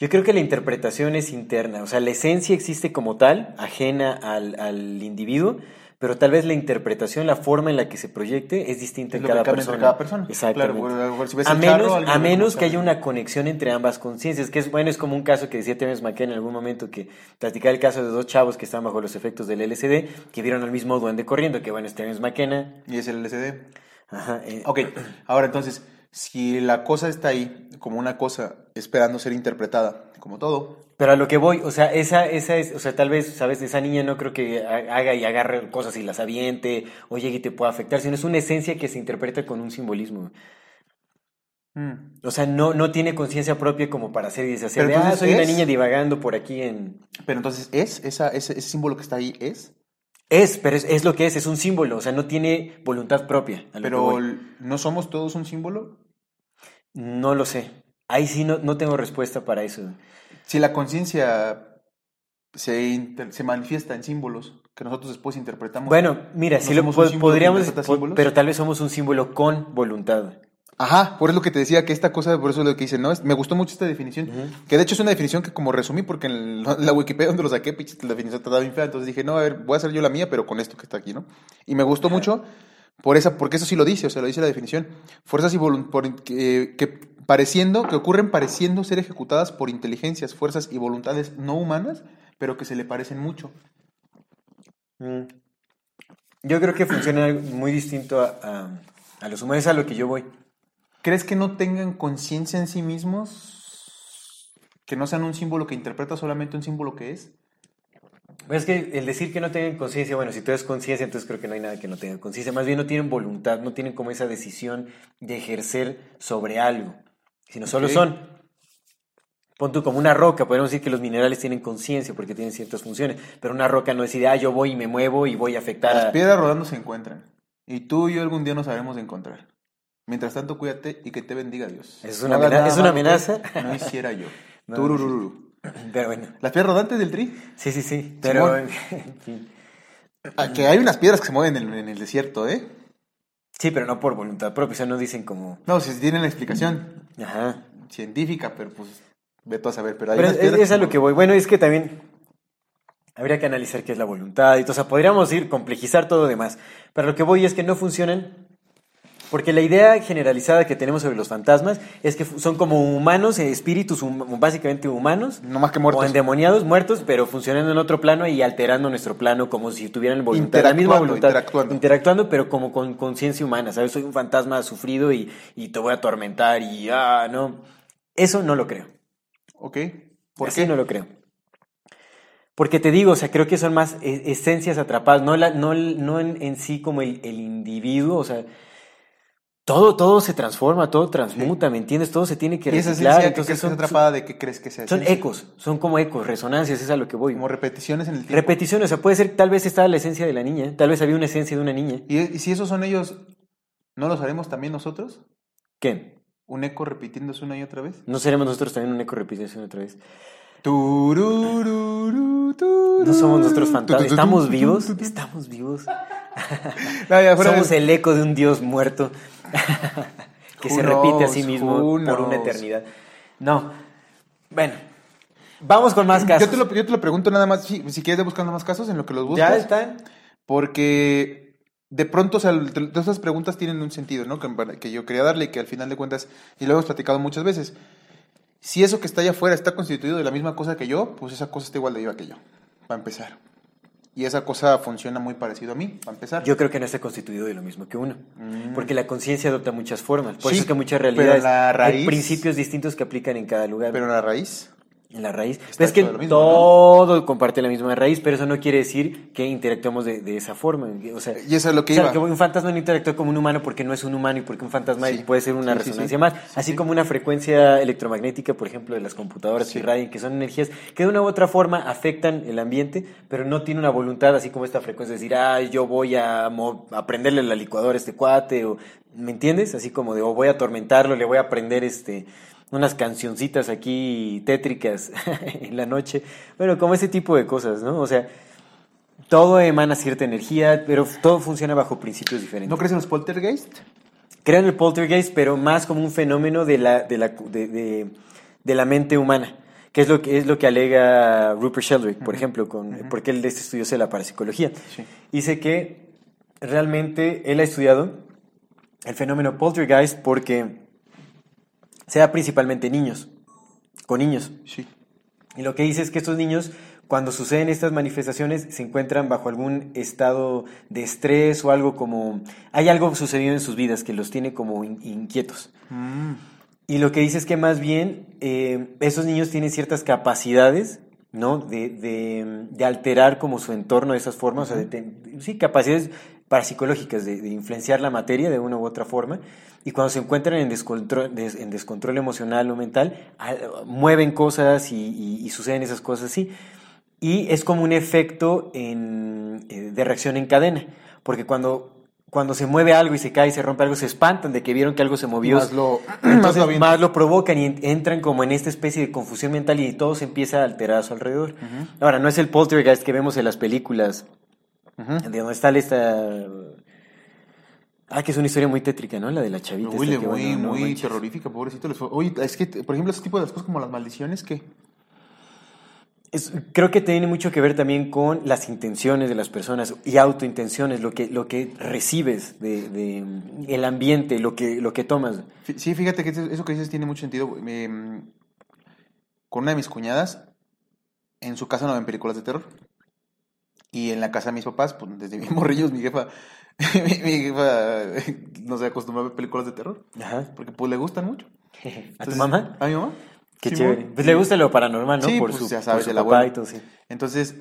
yo creo que la interpretación es interna, o sea, la esencia existe como tal, ajena al, al individuo, pero tal vez la interpretación, la forma en la que se proyecte es distinta Es en cada persona. entre cada persona. Exactamente. Claro, bueno, a si charro, menos, a que haya una conexión entre ambas conciencias, que es bueno, es como un caso que decía Temes McKenna en algún momento que platicaba el caso de dos chavos que estaban bajo los efectos del LSD, que vieron al mismo duende corriendo, que bueno, es Temes McKenna. Y es el LCD. Ajá, eh, Ok, ahora entonces, si la cosa está ahí como una cosa esperando ser interpretada, como todo, Pero a lo que voy, o sea, esa, esa es, o sea, tal vez, sabes, esa niña no creo que ha- haga y agarre cosas y las aviente, o llegue y te pueda afectar, sino es una esencia que se interpreta con un simbolismo. mm, O sea, no, no tiene conciencia propia como para hacer y deshacer. Pero ah, entonces soy una es- niña divagando por aquí en... pero entonces es, esa, ese, ese símbolo que está ahí es, Es, pero es, es lo que es, es un símbolo, o sea, no tiene voluntad propia. pero. ¿no somos todos un símbolo? No lo sé. Ahí sí no, no tengo respuesta para eso. Si la conciencia se, se manifiesta en símbolos que nosotros después interpretamos. Bueno, mira, ¿no si lo po- podríamos, po- pero tal vez somos un símbolo con voluntad. Ajá, por eso lo que te decía que esta cosa, por eso lo que dice, ¿no? Es- me gustó mucho esta definición, que de hecho es una definición que como resumí porque en la Wikipedia donde lo saqué, la definición estaba bien fea, entonces dije, no, a ver, voy a hacer yo la mía, pero con esto que está aquí, ¿no? Y me gustó mucho por esa, porque eso sí lo dice, o sea, lo dice la definición. Fuerzas y por- que, que pareciendo, que ocurren pareciendo ser ejecutadas por inteligencias, fuerzas y voluntades no humanas, pero que se le parecen mucho. Mm. Yo creo que funciona muy distinto a, a- a los humanos, a lo que yo voy. ¿Crees que no tengan conciencia en sí mismos? Que no sean un símbolo que interpreta solamente un símbolo que es. Es que el decir que no tengan conciencia, bueno, si tú eres conciencia, entonces creo que no hay nada que no tenga conciencia. Más bien no tienen voluntad, no tienen como esa decisión de ejercer sobre algo, sino solo son. Pon tú como una roca, podemos decir que los minerales tienen conciencia porque tienen ciertas funciones, pero una roca no decide, ah, yo voy y me muevo y voy a afectar Las a... piedras rodando se encuentran. Y tú y yo algún día nos sabremos de encontrar. Mientras tanto, cuídate y que te bendiga Dios. ¿Es una hagas amena- nada es una amenaza? No hiciera yo. No, Turururu. Pero bueno. ¿Las piedras rodantes del tri? Sí, sí, sí. Pero, en fin. Ah, que hay unas piedras que se mueven en, en el desierto, ¿eh? Sí, pero no por voluntad propia. O sea, no dicen como. No, si tienen la explicación Ajá. científica, pero pues ve tú a saber. Pero hay Pero unas es, es a lo que voy. Bueno, es que también habría que analizar qué es la voluntad y todo. O sea, podríamos ir complejizar todo lo demás. Pero lo que voy es que no funcionan. Porque la idea generalizada que tenemos sobre los fantasmas es que son como humanos, eh, espíritus hum- básicamente humanos, No más que muertos. o endemoniados, muertos, pero funcionando en otro plano y alterando nuestro plano como si tuvieran voluntad, la misma voluntad, interactuando. interactuando, pero como con conciencia humana, ¿sabes? Soy un fantasma sufrido y, y te voy a atormentar y ah, no. Eso no lo creo. Ok. ¿Por Así qué? no lo creo. Porque te digo, o sea, creo que son más e- esencias atrapadas, no, la, no, no en, en sí como el, el individuo, o sea, todo, todo se transforma, todo transmuta, ¿me entiendes? Todo se tiene que ¿Y esa reciclar, esencia que entonces que son, atrapada de qué crees que sea? son ecos, son como ecos, resonancias, es a lo que voy. Como repeticiones en el tiempo. Repeticiones, o sea, puede ser, tal vez estaba la esencia de la niña, tal vez había una esencia de una niña. ¿Y, y si esos son ellos, ¿no los haremos también nosotros? ¿Qué? ¿Un eco repitiéndose una y otra vez? ¿No seremos nosotros también un eco repetición otra vez? Turururu, tururu. No somos nosotros fantasmas, ¿estamos vivos? Estamos vivos. No, ya, Somos de- el eco de un Dios muerto que Who se repite a sí mismo por una eternidad. No. Bueno, vamos con más casos. Yo te, lo, yo te lo pregunto nada más, si, si quieres ir buscando más casos en lo que los buscas. ¿Ya están? Porque de pronto, o sea, el- todas esas preguntas tienen un sentido, ¿no? Que, que yo quería darle y que al final de cuentas, y lo hemos platicado muchas veces, si eso que está allá afuera está constituido de la misma cosa que yo, pues esa cosa está igual de viva que yo, para empezar. Y esa cosa funciona muy parecido a mí, para empezar. Yo creo que no está constituido de lo mismo que uno. Mm. Porque la conciencia adopta muchas formas. Por Sí, eso es que muchas pero realidades la hay raíz- principios distintos que aplican en cada lugar. Pero en la raíz, la raíz. Está es que mismo, todo comparte la misma raíz, pero eso no quiere decir que interactuemos de, de esa forma. O sea, y eso es lo que o sea, iba. que un fantasma no interactúa como un humano porque no es un humano y porque un fantasma Sí. puede ser una Sí, resonancia sí. más. Sí, Así sí. como una frecuencia electromagnética, por ejemplo, de las computadoras que irradian, que son energías que de una u otra forma afectan el ambiente, pero no tiene una voluntad, así como esta frecuencia, de decir, ah, yo voy a, a prenderle la licuadora a este cuate, o, ¿me entiendes? Así como de, o voy a atormentarlo, le voy a prender este unas cancioncitas aquí tétricas en la noche. Bueno, como ese tipo de cosas, ¿no? O sea, todo emana cierta energía, pero todo funciona bajo principios diferentes. ¿No crees en los poltergeist? Creo en el poltergeist, pero más como un fenómeno de la, de la, de, de- de la mente humana, que es lo que, es lo que alega Rupert Sheldrake, por ejemplo, con, porque él de este estudio la parapsicología. Sí. Dice que realmente él ha estudiado el fenómeno poltergeist porque se da principalmente en niños, con niños. Sí. Y lo que dice es que estos niños, cuando suceden estas manifestaciones, se encuentran bajo algún estado de estrés o algo como... Hay algo sucedido en sus vidas que los tiene como in- inquietos. Mm. Y lo que dice es que más bien eh, esos niños tienen ciertas capacidades, ¿no? De, de- de alterar como su entorno de esas formas, o sea, de sí, capacidades parapsicológicas de, de influenciar la materia de una u otra forma. Y cuando se encuentran en descontrol, des- en descontrol emocional o mental, mueven cosas y, y- y suceden esas cosas así. Y es como un efecto en- eh, de reacción en cadena, porque cuando, cuando se mueve algo y se cae y se rompe algo, se espantan de que vieron que algo se movió. Más lo, más lo más, lo provocan y en- entran como en esta especie de confusión mental y todo se empieza a alterar a su alrededor. Ahora, no es el poltergeist que vemos en las películas, De donde está esta... Ah, que es una historia muy tétrica, ¿no? La de la chavita. Muy, muy, bueno, terrorífica, pobrecito. Oye, es que, por ejemplo, ese tipo de cosas como las maldiciones, ¿qué? Es- creo que tiene mucho que ver también con las intenciones de las personas y autointenciones, lo que, lo que recibes de, de, el ambiente, lo que, lo que tomas. Sí, fíjate que eso eso que dices tiene mucho sentido. Eh, con una de mis cuñadas, en su casa no ven películas de terror. Y en la casa de mis papás, pues desde bien morrillos, mi jefa, mi, mi jefa no se acostumbró a ver películas de terror. Ajá. Porque pues le gustan mucho. ¿A tu mamá? ¿A mi mamá? Qué chévere. Pues le gusta lo paranormal, ¿no? Sí, por pues, su, ya por sabes, su el papá y todo, sí. Entonces,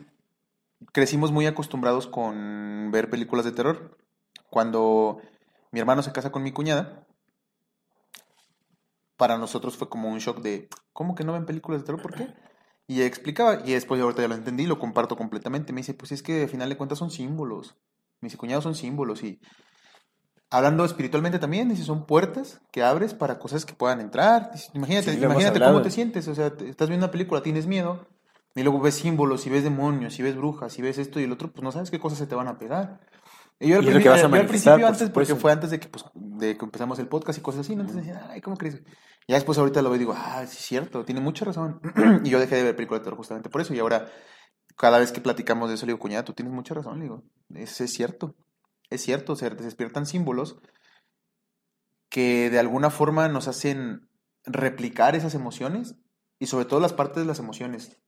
crecimos muy acostumbrados con ver películas de terror. Cuando mi hermano se casa con mi cuñada, para nosotros fue como un shock de, ¿cómo que no ven películas de terror? ¿Por qué? Y explicaba, y después ahorita ya lo entendí, lo comparto completamente. Me dice, pues es que al final de cuentas son símbolos. Mis cuñados son símbolos y Hablando espiritualmente también, dice, son puertas que abres para cosas que puedan entrar. Dice, imagínate, Sí, imagínate cómo te sientes, o sea, te- estás viendo una película, tienes miedo, y luego ves símbolos, y ves demonios, y ves brujas, y ves esto y el otro, pues no sabes qué cosas se te van a pegar. Y yo al, Y a yo al principio, antes, porque fue antes de que, pues, de que empezamos el podcast y cosas así, ¿no? Entonces decía, ay, ¿cómo crees? Ya después ahorita lo veo y digo, ah, sí es cierto, tiene mucha razón. y yo dejé de ver películas de terror justamente por eso, y ahora cada vez que platicamos de eso le digo, cuñada, tú tienes mucha razón, le digo, es, es cierto, es cierto, se despiertan símbolos que de alguna forma nos hacen replicar esas emociones y sobre todo las partes de las emociones.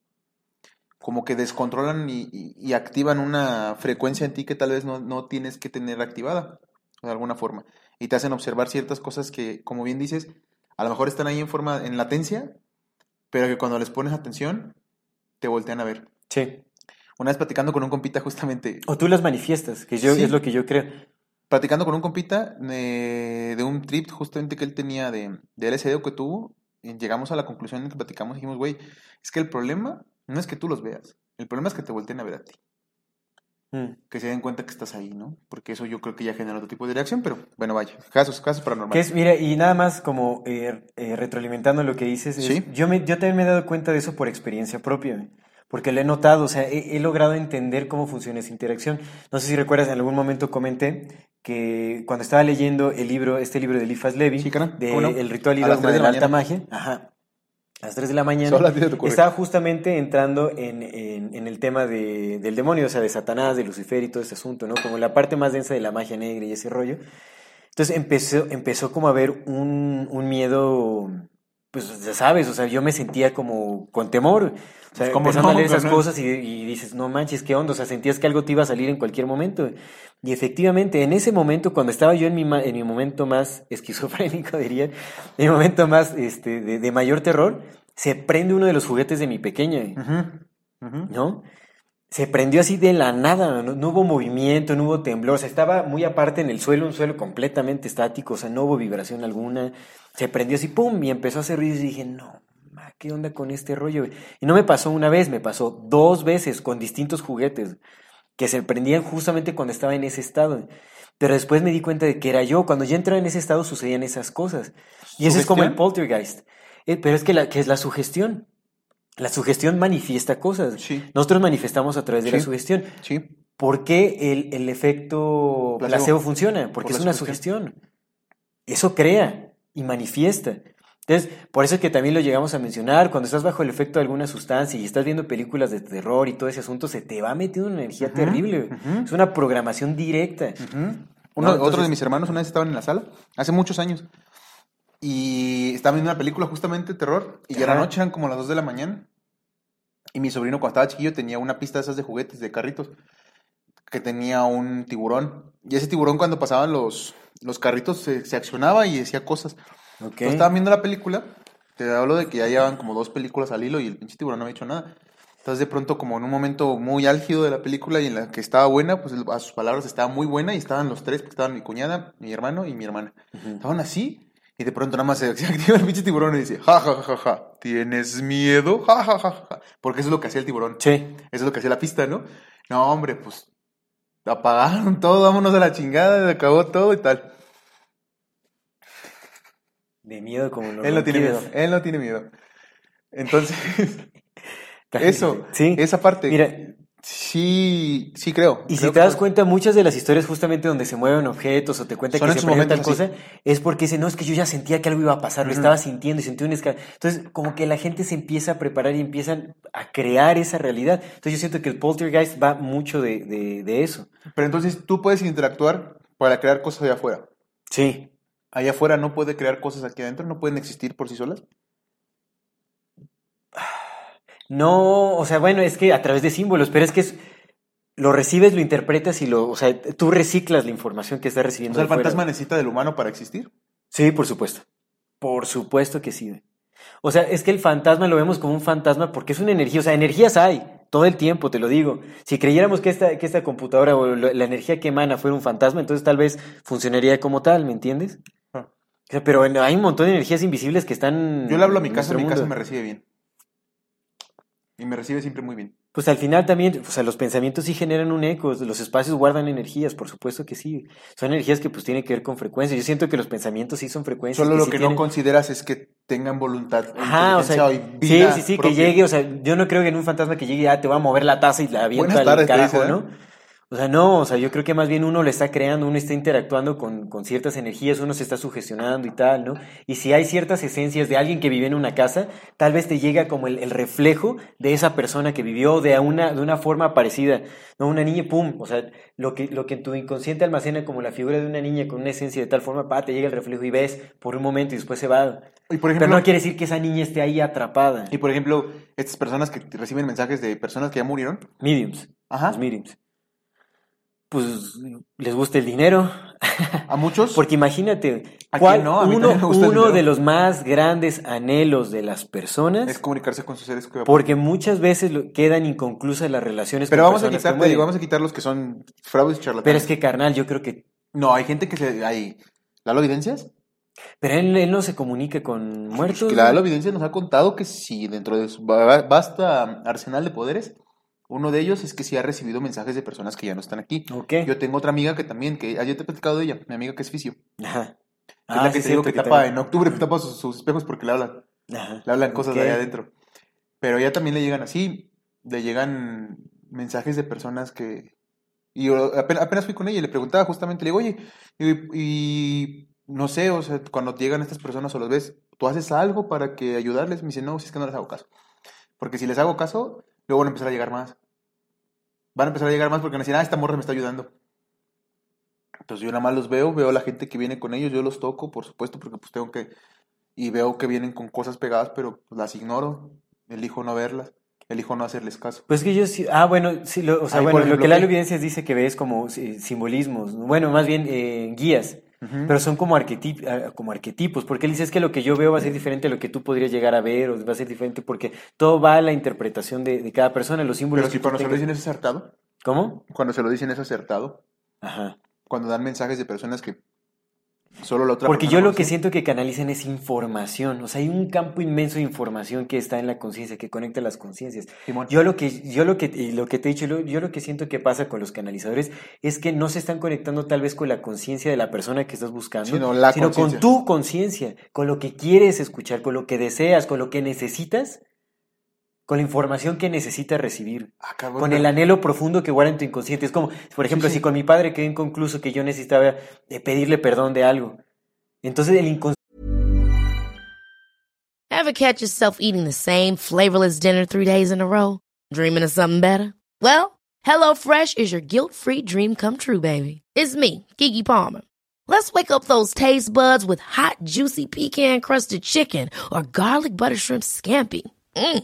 Como que descontrolan y, y- y activan una frecuencia en ti que tal vez no, no tienes que tener activada de alguna forma. Y te hacen observar ciertas cosas que, como bien dices, a lo mejor están ahí en forma, en latencia, pero que cuando les pones atención, te voltean a ver. Sí. Una vez platicando con un compita justamente, O tú las manifiestas, que yo Sí. es lo que yo creo. platicando con un compita eh, de un trip justamente que él tenía de, de LSD o que tuvo, y llegamos a la conclusión en que platicamos y dijimos, güey, es que el problema no es que tú los veas, el problema es que te volteen a ver a ti, Mm. que se den cuenta que estás ahí, ¿no? Porque eso yo creo que ya genera otro tipo de reacción, pero bueno, vaya, casos, casos Que paranormales. es, mira, y nada más como eh, eh, retroalimentando lo que dices, es- Sí. yo, me, yo también me he dado cuenta de eso por experiencia propia, güey, porque lo he notado, o sea, he, he logrado entender cómo funciona esa interacción. No sé si recuerdas, en algún momento comenté que cuando estaba leyendo el libro, este libro de Eliphas Levi, Sí, cara, de ¿cómo no? El ritual y de la la alta magia, ajá, a las 3 de la mañana, estaba justamente entrando en, en- en el tema de- del demonio, o sea, de Satanás, de Lucifer y todo ese asunto, ¿no? Como la parte más densa de la magia negra y ese rollo. Entonces empezó, empezó como a haber un, un miedo, pues ya sabes, o sea, yo me sentía como con temor. O sea, Pues, ¿cómo empezando no, a leer esas cosas y, y dices, no manches, qué onda, o sea, sentías que algo te iba a salir en cualquier momento. Y efectivamente, en ese momento, cuando estaba yo en mi, en mi momento más esquizofrénico, diría, en mi momento más este, de, de mayor terror, se prende uno de los juguetes de mi pequeña. ¿no? Se prendió así de la nada, no, no hubo movimiento, no hubo temblor, o sea, estaba muy aparte en el suelo, un suelo completamente estático, o sea, no hubo vibración alguna, se prendió así, ¡pum! y empezó a hacer ruido y dije, no, ¿qué onda con este rollo? güey?". Y no me pasó una vez, me pasó dos veces con distintos juguetes que se prendían justamente cuando estaba en ese estado. Pero después me di cuenta de que era yo, cuando ya entraba en ese estado sucedían esas cosas. Y eso es como el poltergeist. Eh, pero es que, la, que es la sugestión. La sugestión manifiesta cosas. Sí. Nosotros manifestamos a través de la sugestión. Sí, ¿Por qué el, el efecto placebo. Placebo. funciona? Porque Por es una sugestión. Eso crea y manifiesta. Entonces, por eso es que también lo llegamos a mencionar, cuando estás bajo el efecto de alguna sustancia y estás viendo películas de terror y todo ese asunto, se te va metiendo una energía terrible. Es una programación directa. No, Uno, Otro entonces- de mis hermanos una vez estaban en la sala, hace muchos años, y estaban viendo una película justamente de terror, y ya Ajá. noche, eran como las 2 de la mañana, y mi sobrino cuando estaba chiquillo tenía una pista de esas de juguetes, de carritos, que tenía un tiburón, y ese tiburón cuando pasaban los, los carritos se, se accionaba y decía cosas. Ok. Entonces estaban viendo la película, te hablo de que ya llevaban como dos películas al hilo y el pinche tiburón no había hecho nada. Entonces de pronto como en un momento muy álgido de la película y en la que estaba buena, pues a sus palabras estaba muy buena y estaban los tres, porque estaban mi cuñada, mi hermano y mi hermana. Estaban así y de pronto nada más se, activa el pinche tiburón y dice, ja, ja, ja, ja, ja, ¿tienes miedo? Ja, ja, ja, ja. Porque eso es lo que hacía el tiburón. Sí. Eso es lo que hacía la pista, ¿no? No, hombre, pues apagaron todo, vámonos a la chingada, se acabó todo y tal. De miedo como los Él no tiene miedo, él no tiene miedo. Entonces, eso, Sí. esa parte, Mira, sí, sí creo. Y si te das fue- cuenta, muchas de las historias justamente donde se mueven objetos o te cuenta Son que se prendió tal cosa, es porque dice, no, es que yo ya sentía que algo iba a pasar, lo estaba sintiendo y sentí un escal... Entonces, como que la gente se empieza a preparar y empiezan a crear esa realidad. Entonces, yo siento que el poltergeist va mucho de, de, de eso. Pero entonces tú puedes interactuar para crear cosas allá afuera. Sí. Allá afuera no puede crear cosas aquí adentro, no pueden existir por sí solas. No, o sea, bueno, es que a través de símbolos, pero es que es, lo recibes, lo interpretas y lo, o sea, tú reciclas la información que estás O recibiendo. sea, el fuera. fantasma necesita del humano para existir. Sí, por supuesto. Por supuesto que sí. O sea, es que el fantasma lo vemos como un fantasma porque es una energía. O sea, energías hay todo el tiempo, te lo digo. Si creyéramos que esta, que esta computadora o la energía que emana fuera un fantasma, entonces tal vez funcionaría como tal, ¿me entiendes? O sea, pero hay un montón de energías invisibles que están. Yo le hablo a mi casa, mi casa me recibe bien. Y me recibe siempre muy bien. Pues al final también, o sea, los pensamientos sí generan un eco, los espacios guardan energías, por supuesto que sí. Son energías que pues tienen que ver con frecuencia. Yo siento que los pensamientos sí son frecuencias. Solo lo sí que tienen- no consideras es que tengan voluntad. Ajá, o sea, y sí, vida sí, sí, que propia. llegue, o sea, yo no creo que en un fantasma que llegue, ah, te va a mover la taza y la avienta al carajo, dice, ¿eh? ¿no? O sea, no, o sea, yo creo que más bien uno le está creando, uno está interactuando con, con ciertas energías, uno se está sugestionando y tal, ¿no? Y si hay ciertas esencias de alguien que vive en una casa, tal vez te llega como el, el reflejo de esa persona que vivió de una, de una forma parecida, ¿no? Una niña, pum, o sea, lo que, lo que en tu inconsciente almacena como la figura de una niña con una esencia de tal forma, pa, te llega el reflejo y ves por un momento y después se va. Y por ejemplo, Pero no quiere decir que esa niña esté ahí atrapada. y por ejemplo, estas personas que reciben mensajes de personas que ya murieron, Mediums. Ajá. Los mediums. Pues les gusta el dinero. a muchos, Porque imagínate, ¿A ¿cuál- no? A uno, uno de los más grandes anhelos de las personas, es comunicarse con sus seres que porque muchas veces quedan inconclusas las relaciones Pero con vamos a quitar, te mueren. digo, vamos a quitar los que son fraudes y charlatanes. Pero es que, carnal, yo creo que... No, hay gente que se... Hay... ¿Lalo Evidencias? Pero él, él no se comunica con muertos. Que Lalo Evidencias nos ha contado que si dentro de su vasta arsenal de poderes, uno de ellos es que sí ha recibido mensajes de personas que ya no están aquí. Ok. Yo tengo otra amiga que también, que ayer te he platicado de ella, mi amiga que es fisio. Que Ajá. es Ah, la que sí, te digo que tapa, en octubre tapa sus, sus espejos porque le hablan, Ajá. le hablan cosas de allá adentro. Pero a ella también le llegan así, le llegan mensajes de personas que... Y yo apenas, apenas fui con ella y le preguntaba justamente, le digo, oye, y, y no sé, o sea, cuando llegan estas personas o los ves, ¿tú haces algo para que ayudarles? Me dice, no, si es que no les hago caso. Porque si les hago caso, luego van a empezar a llegar más. Van a empezar a llegar más porque van a decir, ah, esta morra me está ayudando. Entonces yo nada más los veo, veo a la gente que viene con ellos, yo los toco, por supuesto, porque pues tengo que... Y veo que vienen con cosas pegadas, pero pues, las ignoro. Elijo no verlas, elijo no hacerles caso. Pues que yo sí, ah, bueno, sí, lo, o sea, bueno, lo que la ¿qué? evidencias dice que ves como sí, simbolismos, bueno, más bien eh, guías, Pero son como, arquetip- ah, como arquetipos, porque él dice es que lo que yo veo va a ser diferente a lo que tú podrías llegar a ver, o va a ser diferente porque todo va a la interpretación de, de cada persona, los símbolos Pero si cuando se lo dicen es acertado, ¿Cómo? cuando se lo dicen es acertado, Ajá. cuando dan mensajes de personas que solo la otra Porque yo lo que siento que canalizan es información, o sea, hay un campo inmenso de información que está en la conciencia, que conecta las conciencias. Yo lo que, yo lo que, y lo que te he dicho, yo lo que siento que pasa con los canalizadores es que no se están conectando tal vez con la conciencia de la persona que estás buscando, Sino la con conciencia. tu conciencia, con lo que quieres escuchar, con lo que deseas, con lo que necesitas, con la información que necesitas recibir. Ah, cabrón, Con el anhelo profundo que guarda en tu inconsciente. Es como, por ejemplo, sí. si con mi padre quedé inconcluso que yo necesitaba pedirle perdón de algo. Entonces el inconsciente Ever catch yourself eating the same flavorless dinner three days in a row? Dreaming of something better? Well, HelloFresh is your guilt-free dream come true, baby. It's me, Kiki Palmer. Let's wake up those taste buds with hot, juicy pecan-crusted chicken or garlic butter shrimp scampi. Mm.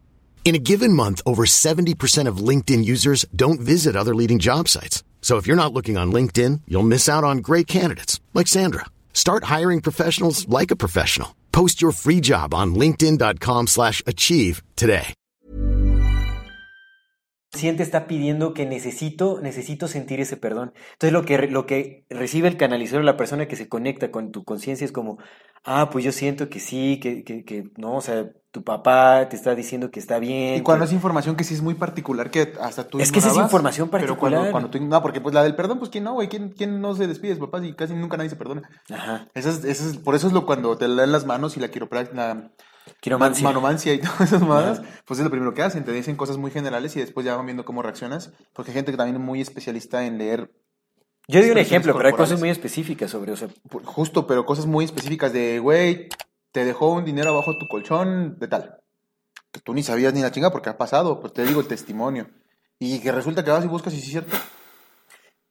In a given month, over 70% of LinkedIn users don't visit other leading job sites. So if you're not looking on LinkedIn, you'll miss out on great candidates like Sandra. Start hiring professionals like a professional. Post your free job on linkedin.com/achieve today. está pidiendo que necesito, necesito sentir ese perdón. Entonces lo que, lo que recibe el canalizador, la persona que se conecta con tu conciencia es como, ah, pues yo siento que sí, que, que, que no, o sea, tu papá te está diciendo que está bien. Y cuando que- es información que sí es muy particular, que hasta tú Es que esa es información Pero cuando, particular. cuando tú, no, porque pues la del perdón, pues quién no, güey, quién, quién no se despide papás y casi nunca nadie se perdona. Ajá. Esa es, esa es- por eso es lo cuando te dan las manos y la quiropráctica, Quiromancia. manomancia y todas esas mamadas, pues es lo primero que hacen, te dicen cosas muy generales y después ya van viendo cómo reaccionas, porque hay gente que también es muy especialista en leer Yo doy un ejemplo, pero hay cosas muy específicas sobre, o sea, Justo, pero cosas muy específicas de, güey, te dejó un dinero abajo tu colchón de tal. Que tú ni sabías ni la chinga porque ha pasado, pues te digo el testimonio. Y que resulta que vas y buscas y sí es cierto.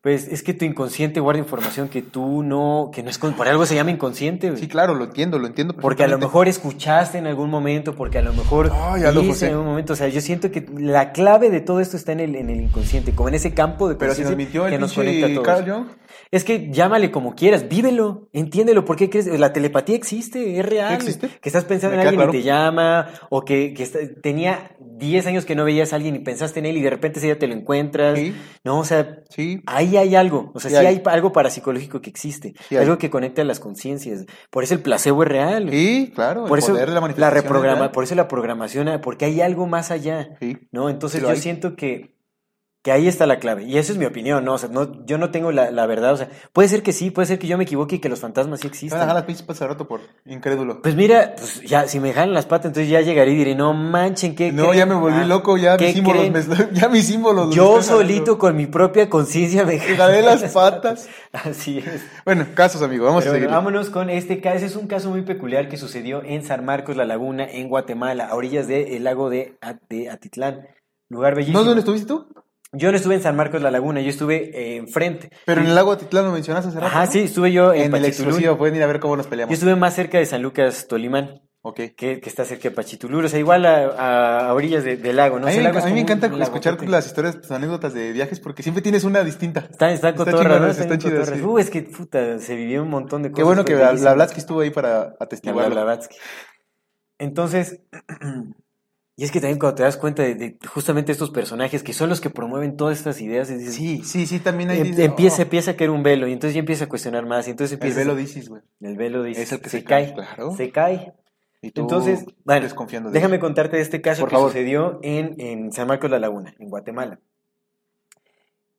Pues es que tu inconsciente guarda información que tú no, que no es, por algo se llama inconsciente, güey. Sí, claro, lo entiendo, lo entiendo. Porque a lo mejor escuchaste en algún momento, porque a lo mejor Aldo viste José. en algún momento. O sea, yo siento que la clave de todo esto está en el, en el inconsciente, como en ese campo de Pero si nos conciencia mintió el que nos conecta a todos. Carl Jung. Es que llámale como quieras, vívelo, entiéndelo, ¿por qué crees? La telepatía existe, es real. ¿Existe? Que estás pensando en alguien y te llama, o que, que está- tenía 10 años que no veías a alguien y pensaste en él y de repente ese día te lo encuentras. Sí. No, o sea, Sí. Ahí hay algo, o sea, Sí sí, hay. hay. algo parapsicológico que existe, Sí hay. algo que conecta a las conciencias. Por eso el placebo es real. Sí, claro. Por el eso poder de la la, manifestación es reprograma, real. por eso la programación, porque hay algo más allá. ¿no? Entonces yo hay. siento que, que ahí está la clave. Y esa es mi opinión, ¿no? O sea, no, yo no tengo la, la verdad. O sea, puede ser que sí, puede ser que yo me equivoque y que los fantasmas sí Te van a existan. dejar las pinches patas al rato por incrédulo. Pues mira, pues ya, si me jalan las patas, entonces ya llegaré y diré, no manchen, ¿qué no, creen? ya me volví Ah, loco, ya ¿qué mis símbolos, me ya mis símbolos. los Yo solito con mi propia conciencia me Me jalé las patas. Así es. Bueno, casos, amigo, vamos Pero a bueno, seguir. vámonos con este caso. Es un caso muy peculiar que sucedió en San Marcos, La Laguna, en Guatemala, a orillas del lago de, de Atitlán. Lugar bellísimo. ¿No dónde estuviste tú? Yo no estuve en San Marcos, La Laguna, yo estuve eh, enfrente. Pero en el lago Atitlán lo mencionaste hace rato. Ajá, ¿no? sí, estuve yo en, En el exclusivo, pueden ir a ver cómo nos Yo peleamos. estuve más cerca de San Lucas, Tolimán, Ok. que, que está cerca de Pachitulur. O sea, igual a, orillas de- del lago, ¿no? a mí, me, lago enca- es a mí me como encanta escuchar las historias, tus anécdotas de viajes porque siempre tienes una distinta. Están, están Está están chidas, sí. Uh, es que, puta, se vivió un montón de cosas. Qué bueno que la, la Blatsky estuvo ahí para La atestiguarlo. Blavatsky. Entonces, y es que también cuando te das cuenta de, de justamente estos personajes que son los que promueven todas estas ideas, y dices, Sí, sí, sí, también ahí em- dice, empieza, oh, empieza a caer un velo y entonces ya empieza a cuestionar más y entonces el velo dices, güey. el velo dice, Es el que se, se cae, cae, claro. se cae. Y tú Entonces, bueno, desconfiando de déjame eso. contarte de este caso Por que favor. sucedió en, en San Marcos La Laguna, en Guatemala.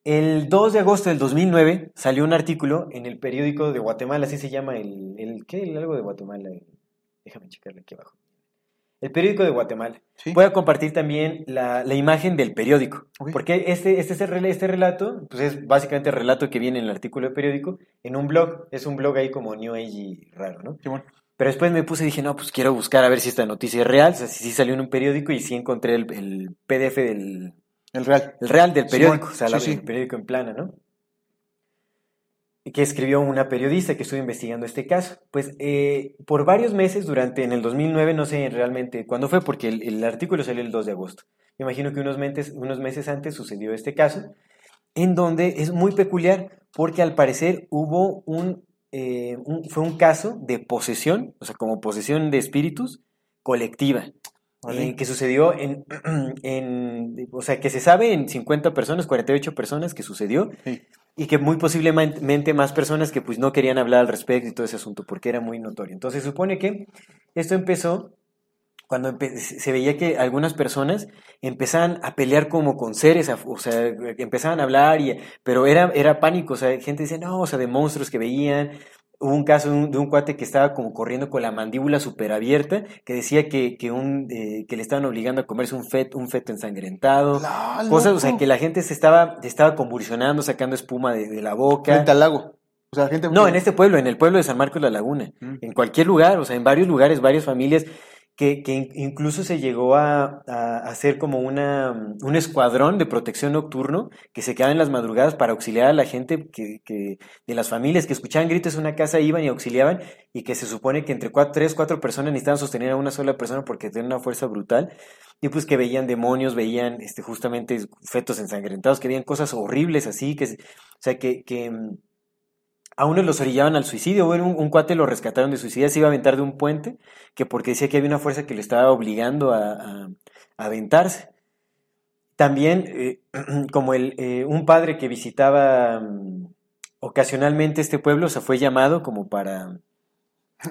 El 2 de agosto del 2009 salió un artículo en el periódico de Guatemala, así se llama el, el ¿qué? El algo de Guatemala. el- déjame checarle aquí abajo. El periódico de Guatemala. Sí. Voy a compartir también la, la imagen del periódico, Ok. porque este, este, es el rel- este relato, pues es básicamente el relato que viene en el artículo de periódico, en un blog, es un blog ahí como New Age raro, ¿no? Simón. Pero después me puse y dije, no, pues quiero buscar a ver si esta noticia es real, o sea, si sí salió en un periódico y sí encontré el, el PDF del El real. el real del periódico, o sea, la- sí, sí. el periódico en plana, ¿no? Que escribió una periodista que estuvo investigando este caso. Pues eh, por varios meses, durante en el 2009, no sé realmente cuándo fue, porque el, el artículo salió el 2 de agosto. Me imagino que unos meses, unos meses antes sucedió este caso, en donde es muy peculiar, porque al parecer hubo un, eh, un- fue un caso de posesión, o sea, como posesión de espíritus colectiva. Vale. eh, que sucedió en, en, o sea, que se sabe en 50 personas, 48 personas que sucedió, Sí. Y que muy posiblemente más personas que pues no querían hablar al respecto y todo ese asunto, porque era muy notorio. Entonces se supone que esto empezó cuando se veía que algunas personas empezaban a pelear como con seres, o sea, empezaban a hablar, y, pero era, era pánico, o sea, gente decía, no, o sea, de monstruos que veían. Hubo un caso de un, de un cuate que estaba como corriendo con la mandíbula súper abierta, que decía que, que, un, eh, que le estaban obligando a comerse un feto, un feto ensangrentado. La Cosas, o sea, que la gente se estaba, se estaba convulsionando, sacando espuma de, de la boca. Frente al lago. O sea, gente. No, en este pueblo, en el pueblo de San Marcos la Laguna, Mm. en cualquier lugar, o sea, en varios lugares, varias familias, que, que in- incluso se llegó a, hacer como una, mm, un escuadrón de protección nocturno que se quedaba en las madrugadas para auxiliar a la gente que, que- de las familias que escuchaban gritos en una casa, iban y auxiliaban, y que se supone que entre cuatro, tres, cuatro personas necesitaban sostener a una sola persona porque tenía una fuerza brutal, y pues que veían demonios, veían este, justamente fetos ensangrentados, que veían cosas horribles así, que, o sea, que... que mm, a uno los orillaban al suicidio, bueno, un, un cuate lo rescataron de suicidio, se iba a aventar de un puente, que porque decía que había una fuerza que le estaba obligando a, a- a aventarse. También, eh, como el, eh, un padre que visitaba mm, ocasionalmente este pueblo, se fue llamado como para,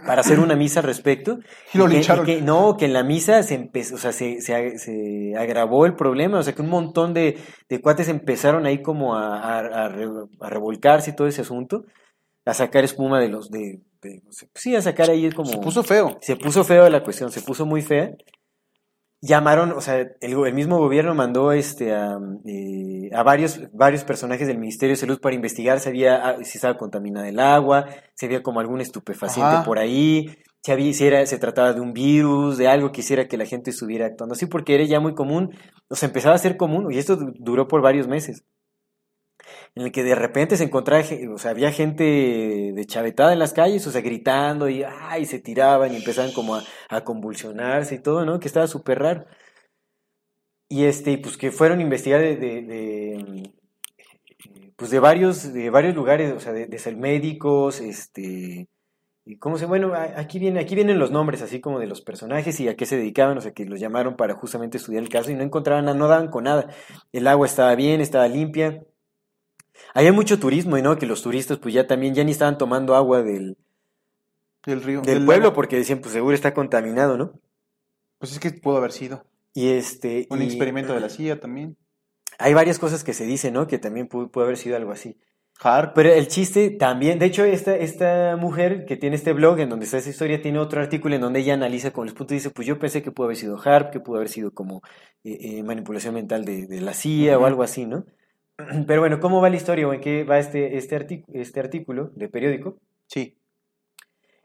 para hacer una misa al respecto. Y lo que- lincharon. que- no, que en la misa se empezó, o sea, se, se, ag- se agravó el problema, o sea, que un montón de, de cuates empezaron ahí como a, a- a re- a revolcarse y todo ese asunto, a sacar espuma de los, de, de- sí, a sacar ahí como... Se puso feo. Se puso feo la cuestión, se puso muy fea. Llamaron, o sea, el, el mismo gobierno mandó este, a, eh, a varios, varios personajes del Ministerio de Salud para investigar si, había, ah, si estaba contaminada el agua, si había como algún estupefaciente Ajá. por ahí, si, había, si era, se trataba de un virus, de algo que hiciera que la gente estuviera actuando así, porque era ya muy común, o sea, empezaba a ser común, y esto du- duró por varios meses. En el que de repente se encontraba, o sea, había gente de chavetada en las calles, o sea, gritando y, ay, se tiraban y empezaban como a, a convulsionarse y todo, ¿no? Que estaba súper raro. Y este, pues que fueron investigar de, de- de, pues de varios, de varios lugares, o sea, de, de médicos, este, y cómo se, bueno, aquí viene, aquí vienen los nombres así como de los personajes y a qué se dedicaban, o sea, que los llamaron para justamente estudiar el caso y no encontraban nada, no daban con nada. El agua estaba bien, estaba limpia. Había mucho turismo y no, que los turistas pues ya también ya ni estaban tomando agua del, Del río. del del pueblo lago. porque decían, pues seguro está contaminado, ¿no? Pues es que pudo haber sido. Y este, Un y experimento de la CIA también. hay varias cosas que se dicen, ¿no? Que también pudo, pudo haber sido algo así. Harp. Pero el chiste también, de hecho, esta, esta mujer que tiene este blog en donde está esa historia, tiene otro artículo en donde ella analiza con los puntos y dice, pues yo pensé que pudo haber sido HARP, que pudo haber sido como eh, eh, manipulación mental de, de la CIA o algo así, ¿no? Pero bueno, ¿cómo va la historia o en qué va este, este, artic- este artículo de periódico? Sí.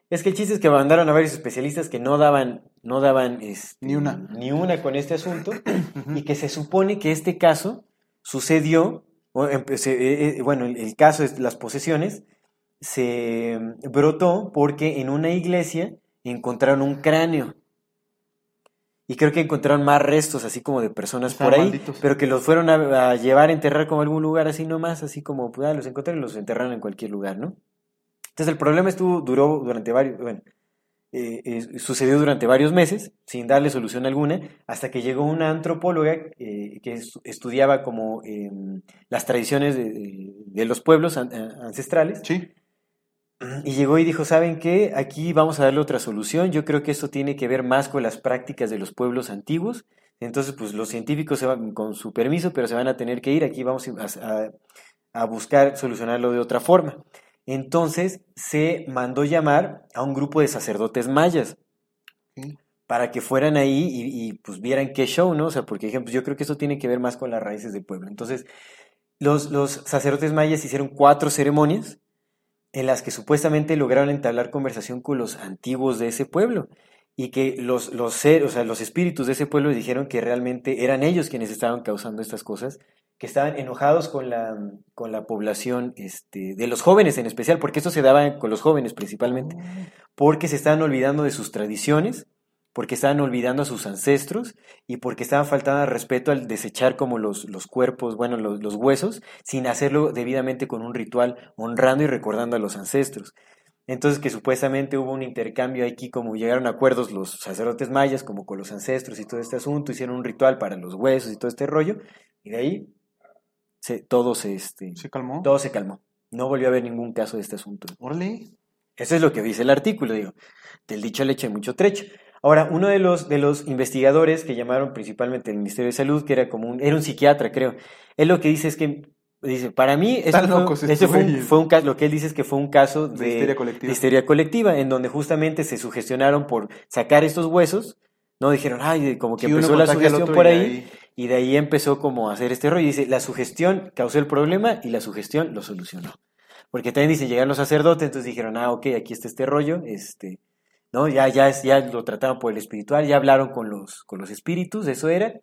Es que el chiste es que mandaron a varios especialistas que no daban, no daban este, Ni una. ni una con este asunto y que se supone que este caso sucedió, o empecé- eh, eh, bueno, el, caso es las posesiones, se mm, brotó porque en una iglesia encontraron un cráneo. Y creo que encontraron más restos, así como de personas por ahí, malditos. pero que los fueron a, a llevar a enterrar como a algún lugar así nomás, así como, pues, ah, los encontraron y los enterraron en cualquier lugar, ¿no? Entonces el problema estuvo, duró durante varios, bueno, eh, eh, sucedió durante varios meses, sin darle solución alguna, hasta que llegó una antropóloga eh, que estu- estudiaba como em, las tradiciones de, los pueblos an- ancestrales, Sí. Y llegó y dijo, ¿saben qué? Aquí vamos a darle otra solución, yo creo que esto tiene que ver más con las prácticas de los pueblos antiguos, entonces pues los científicos se van, con su permiso, pero se van a tener que ir, aquí vamos a, a- a buscar solucionarlo de otra forma. Entonces se mandó llamar a un grupo de sacerdotes mayas para que fueran ahí y, y, pues vieran qué show, ¿no? O sea, porque ejemplo, yo creo que eso tiene que ver más con las raíces del pueblo. Entonces, los, los sacerdotes mayas hicieron cuatro ceremonias en las que supuestamente lograron entablar conversación con los antiguos de ese pueblo y que los, los, o sea, los espíritus de ese pueblo dijeron que realmente eran ellos quienes estaban causando estas cosas, que estaban enojados con la, con la población este, de los jóvenes en especial, porque esto se daba con los jóvenes principalmente, porque se estaban olvidando de sus tradiciones, porque estaban olvidando a sus ancestros y porque estaban faltando al respeto al desechar como los, los cuerpos, bueno, los, los huesos, sin hacerlo debidamente con un ritual, honrando y recordando a los ancestros. Entonces que supuestamente hubo un intercambio aquí, como llegaron a acuerdos los sacerdotes mayas, como con los ancestros y todo este asunto, hicieron un ritual para los huesos y todo este rollo, y de ahí se, todo, se, este, ¿Se calmó? todo se calmó. No volvió a haber ningún caso de este asunto. Órale. Eso es lo que dice el artículo, digo. Del dicho hay mucho trecho. Ahora, uno de los, de los investigadores que llamaron principalmente el Ministerio de Salud, que era como un, era un psiquiatra, creo, él lo que dice es que, dice, para mí, eso Están fue, un, fue un caso, lo que él dice es que fue un caso de, De histeria colectiva. de histeria colectiva, en donde justamente se sugestionaron por sacar estos huesos, ¿no? Dijeron, ay, como que Sí, empezó la sugestión por y ahí, ahí- y de ahí empezó como a hacer este rollo. Y dice, la sugestión causó el problema y la sugestión lo solucionó. Porque también dice, llegaron los sacerdotes, entonces dijeron, ah, ok, aquí está este rollo, este, ¿no? Ya, ya, ya lo trataron por el espiritual, ya hablaron con los, con los espíritus, eso era.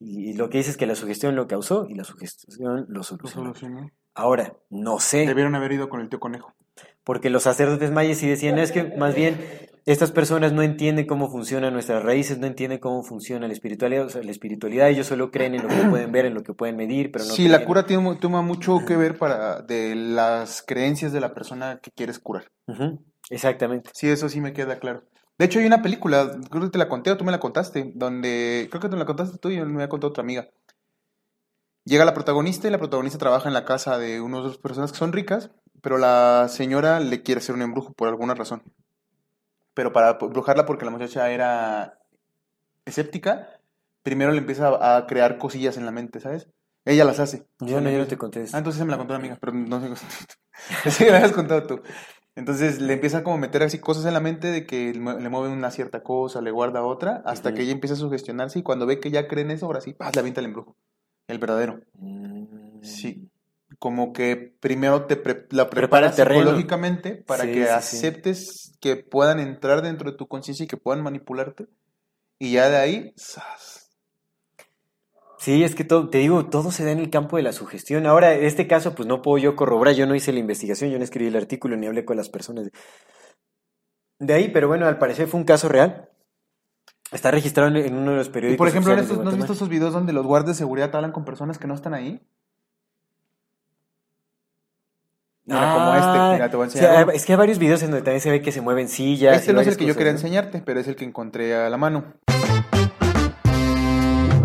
Y, y lo que dice es que la sugestión lo causó y la sugestión lo Lo solucionó. Ahora, no sé. Debieron haber ido con el tío conejo. Porque los sacerdotes mayas sí decían, es que más bien estas personas no entienden cómo funcionan nuestras raíces, no entienden cómo funciona la espiritualidad, o sea, la espiritualidad ellos solo creen en lo que pueden ver, en lo que pueden medir, pero no sí, creen la cura tiene, toma mucho que ver para de las creencias de la persona que quieres curar. Ujú, Exactamente. Sí, eso sí me queda claro. De hecho, hay una película, creo que te la conté o tú me la contaste, donde, creo que te la contaste tú y me había contado otra amiga. Llega la protagonista y la protagonista trabaja en la casa de unas dos personas que son ricas, pero la señora le quiere hacer un embrujo por alguna razón. Pero para embrujarla porque la muchacha era escéptica, primero le empieza a, crear cosillas en la mente, ¿sabes? Ella las hace. Yo no, yo no te conté eso. Ah, entonces se me la contó una amiga, pero no sé. Sí, me la habías contado tú. Entonces le empieza como a meter así cosas en la mente de que le mueve una cierta cosa, le guarda otra, hasta que ella empieza a sugestionarse y cuando ve que ya cree en eso, ahora sí, ¡paz! le avienta el embrujo. El verdadero. Mm. Sí. Como que primero te pre- la Prepara preparas terreno. psicológicamente para Sí, que sí, sí. aceptes que puedan entrar dentro de tu conciencia y que puedan manipularte. Y ya de ahí, ¡zas! Sí, es que todo, te digo, todo se da en el campo de la sugestión. Ahora, en este caso, pues no puedo yo corroborar, yo no hice la investigación, yo no escribí el artículo ni hablé con las personas. De ahí, pero bueno, al parecer fue un caso real. Está registrado en uno de los Y periódicos. por ejemplo, estos, ¿no has visto esos videos donde los guardias de seguridad hablan con personas que no están ahí? Mira, como este, Ah, mira, te voy a enseñar. es que hay varios videos en donde también se ve que se mueven sillas. Este no es el que yo quería ¿no? enseñarte, pero es el que encontré a la mano.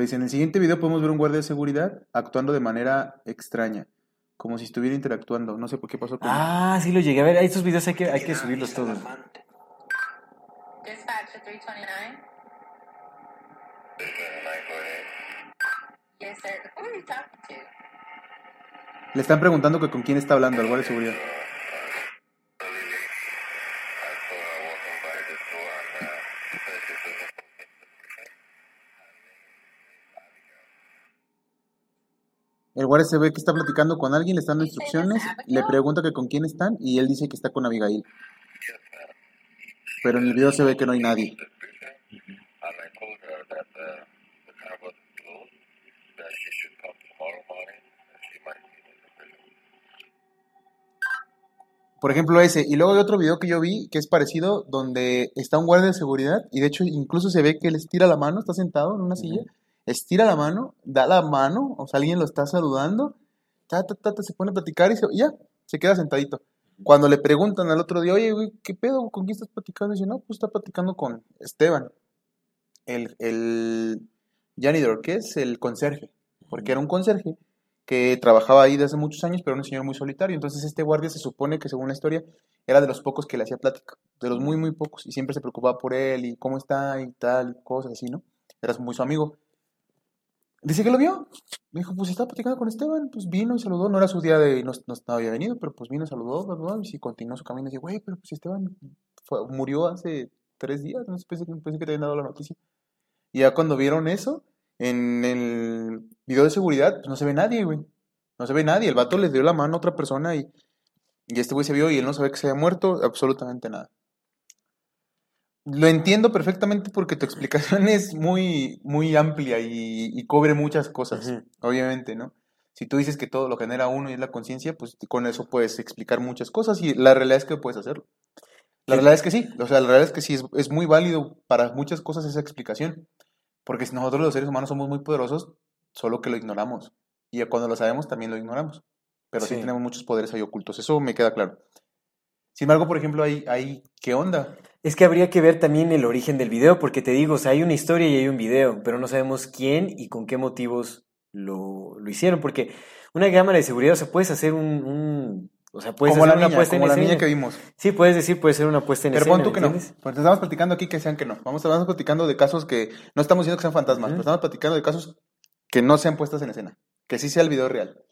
Ejemplo, dice, en el siguiente video podemos ver un guardia de seguridad actuando de manera extraña, como si estuviera interactuando. No sé por qué pasó con... Ah, sí lo llegué a ver. Estos videos hay que, hay que subirlos todos. Dispatch to 329. Yes, sir. Who are you talking to? Le están preguntando que con quién está hablando el guardia de seguridad. El guardia se ve que está platicando con alguien, le están dando instrucciones, le pregunta que con quién están y él dice que está con Abigail. Pero en el video se ve que no hay nadie. Por ejemplo ese. Y luego hay otro video que yo vi que es parecido donde está un guardia de seguridad y de hecho incluso se ve que él estira la mano, está sentado en una silla, estira la mano, da la mano, o sea, alguien lo está saludando, ta, ta, ta, ta, se pone a platicar y, se- y ya, se queda sentadito. Cuando le preguntan al otro día, oye, güey, ¿qué pedo? ¿Con quién estás platicando? dice, no, pues está platicando con Esteban, el, el janitor, que es el conserje, porque era un conserje que trabajaba ahí desde hace muchos años, pero era un señor muy solitario. Entonces este guardia se supone que según la historia era de los pocos que le hacía plática, de los muy, muy pocos, y siempre se preocupaba por él y cómo está y tal, cosas así, ¿no? Era muy su amigo. Dice que lo vio. Me dijo, pues estaba platicando con Esteban, pues vino y saludó. No era su día de, no, no, había venido, pero pues vino, saludó, bla, y continuó su camino. Y dice, güey, pero pues Esteban murió hace tres días, no sé, pensé, pensé que te habían dado la noticia. Y ya cuando vieron eso, en el video de seguridad, pues no se ve nadie, güey. No se ve nadie. El vato le dio la mano a otra persona y, y este güey se vio y él no sabe que se había muerto, absolutamente nada. Lo entiendo perfectamente porque tu explicación es muy, muy amplia y, y cubre muchas cosas, obviamente, ¿no? Si tú dices que todo lo genera uno y es la conciencia, pues con eso puedes explicar muchas cosas y la realidad es que puedes hacerlo. La realidad es que sí, o sea, la realidad es que sí, es, es muy válido para muchas cosas esa explicación, porque si nosotros los seres humanos somos muy poderosos, solo que lo ignoramos, y cuando lo sabemos también lo ignoramos, pero sí, Sí. tenemos muchos poderes ahí ocultos, eso me queda claro. Sin embargo, por ejemplo, ahí, ahí ¿qué onda? Es que habría que ver también el origen del video, porque te digo, o sea, hay una historia y hay un video, pero no sabemos quién y con qué motivos lo, lo hicieron, porque una cámara de seguridad, o sea, puedes hacer un, un- o sea, puedes como la hacer una niña, puesta como en la escena. niña que vimos. Sí, puedes decir, puede ser una puesta en Pero escena. pon tú ¿me que no. Pues estamos platicando aquí que sean que no. Vamos, estamos platicando de casos que no estamos diciendo que sean fantasmas, pero estamos platicando de casos que no sean puestas en escena. Que sí sea el video real.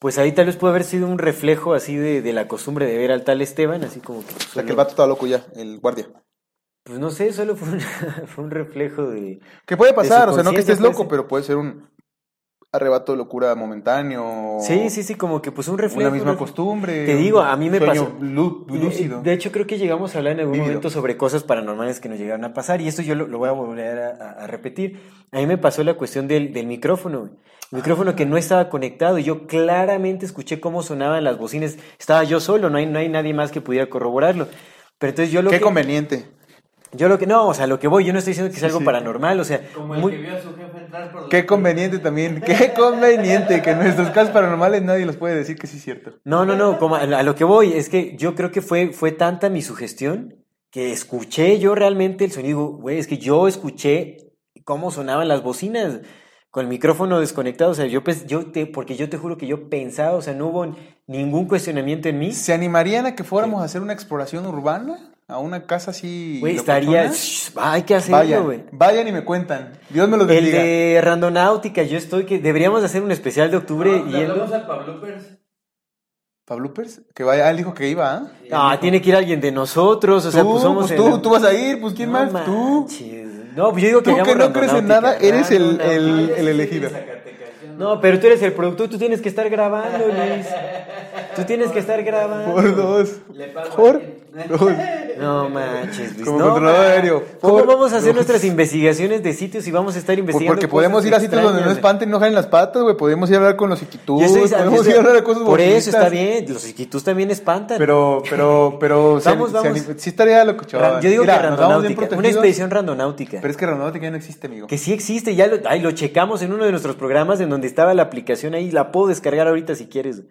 Pues ahí tal vez puede haber sido un reflejo así de, de la costumbre de ver al tal Esteban, así como que... O sea, que solo- el vato estaba loco ya, el guardia. Pues no sé, solo fue un, fue un reflejo de... Que puede pasar, o sea, no que estés loco, pero puede ser un arrebato de locura momentáneo. Sí, sí, sí, como que pues un reflejo. Una misma costumbre. Te digo, a mí me pasó- lú- lúcido. De hecho, creo que llegamos a hablar en algún momento sobre cosas paranormales que nos llegaron a pasar, y esto yo lo, lo voy a volver a, repetir. A mí me pasó la cuestión del, del micrófono. El micrófono que no estaba conectado, y yo claramente escuché cómo sonaban las bocinas. Estaba yo solo, no hay, no hay nadie más que pudiera corroborarlo. Pero entonces yo lo Qué que. conveniente. Yo lo que. No, o sea, lo que voy, yo no estoy diciendo que es algo sí. paranormal, o sea. Como el muy- que vio a su jefe entrar por la Qué conveniente también. Qué conveniente que en nuestros casos paranormales nadie los puede decir que sí es cierto. No, no, no, como a, a lo que voy es que yo creo que fue, fue tanta mi sugestión que escuché yo realmente el sonido, güey, es que yo escuché cómo sonaban las bocinas con el micrófono desconectado, o sea, yo, pens- yo te, porque yo te juro que yo pensaba, o sea, no hubo ningún cuestionamiento en mí. ¿Se animarían a que fuéramos a hacer una exploración urbana? A una casa así. Güey, estaría. Shh, hay que hacerlo, Vayan, güey. vayan y me cuentan. Dios me El bendiga. de Randonáutica, yo estoy que deberíamos hacer un especial de octubre No, le yendo. hablamos al Pabloopers. ¿Pabloopers? Que vaya, ah, él dijo que iba, ¿ah? Ah, tiene que ir alguien de nosotros, o sea, tú, pues somos pues el- tú, tú vas a ir, pues ¿quién No más? Tú. No, pues yo digo que Tú que no crees en nada, eres el, el, el elegido. No, pero tú eres el productor, tú tienes que estar grabando, Luis. Tú tienes que estar grabando. Por dos. Le pago a Por dos. No manches, Luis. Como no, controlador man. aéreo. ¿Cómo vamos a hacer dos. nuestras investigaciones de sitios y vamos a estar investigando? porque podemos ir a sitios donde no espanten, no jalen las patas, güey. Podemos ir a hablar con los yo podemos ir a hablar de cosas Por eso está bien, los iquitus también espantan. Pero, pero, pero, Vamos, se vamos. anim- sí estaría loco, chaval. Ra- yo digo Mira, que randonáutica, una expedición randonáutica. Pero es que randonáutica ya no existe, amigo. Que sí existe, ya lo, ay, lo checamos en uno de nuestros programas en donde estaba la aplicación ahí, la puedo descargar ahorita si quieres.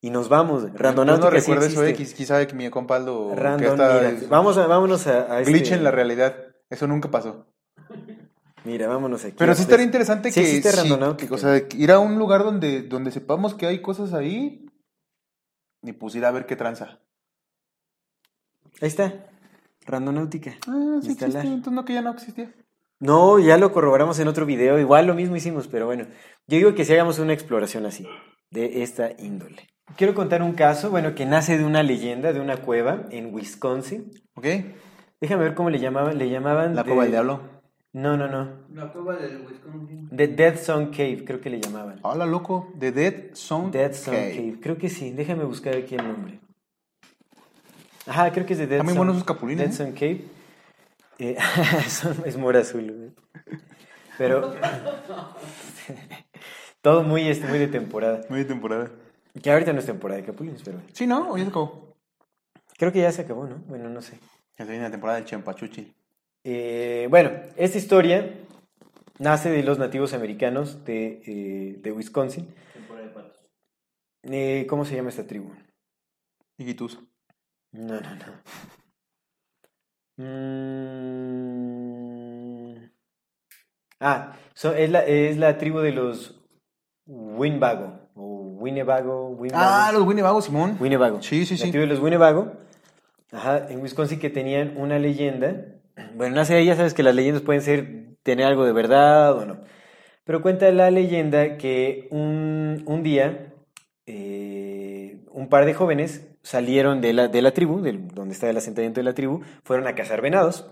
Y nos vamos. Yo no sí recuerdo eso, quiz- quizá que mi compa Aldo, que Random, está- mira, vamos a, vámonos a, a este- glitch en la realidad. Eso nunca pasó. Mira, vámonos aquí. Pero sí estaría interesante Sí que, sí, que, o sea, ir a un lugar donde, donde sepamos que hay cosas ahí y pues ir a ver qué tranza. Ahí está. Randonáutica. Ah, sí existe, entonces no que ya no existía. No, ya lo corroboramos en otro video. Igual lo mismo hicimos, pero bueno. Yo digo que si hagamos una exploración así, de esta índole. Quiero contar un caso, bueno, que nace de una leyenda, de una cueva en Wisconsin. ¿Ok? Déjame ver cómo le llamaban. Le llamaban. La de- cueva del diablo. No, no, no. La cueva del Wisconsin. The Dead Zone Cave, creo que le llamaban. Hola, loco. The Dead Zone Dead Zone Cave. Cave. Creo que sí. Déjame buscar aquí el nombre. Ajá, creo que es de Dead muy Zone. buenos esos capulines, Dead ¿eh? Zone Cave. Eh, son- es mora azul. güey. Pero. todo muy, este, muy de temporada. Muy de temporada. Que ahorita no es temporada de capulines, pero. Sí, ¿no? Hoy se acabó. Creo que ya se acabó, ¿no? Bueno, no sé. Ya se viene la temporada del Chempachuchi. Eh, bueno, esta historia nace de los nativos americanos de, eh, de Wisconsin. Temporada de patos. Eh, ¿Cómo se llama esta tribu? Iquitus. No, no, no. Mm. Ah, so- es, la, es la tribu de los Winnebago. Winnebago. Winnebago. Ah, los Winnebago, Simón. Winnebago. Sí, sí, sí. de los Winnebago. Ajá, en Wisconsin que tenían una leyenda. Bueno, nace de ya sabes que las leyendas pueden ser, tener algo de verdad o no. Pero cuenta la leyenda que un, un día eh, un par de jóvenes salieron de la, de la tribu, del- donde está el asentamiento de la tribu, fueron a cazar venados.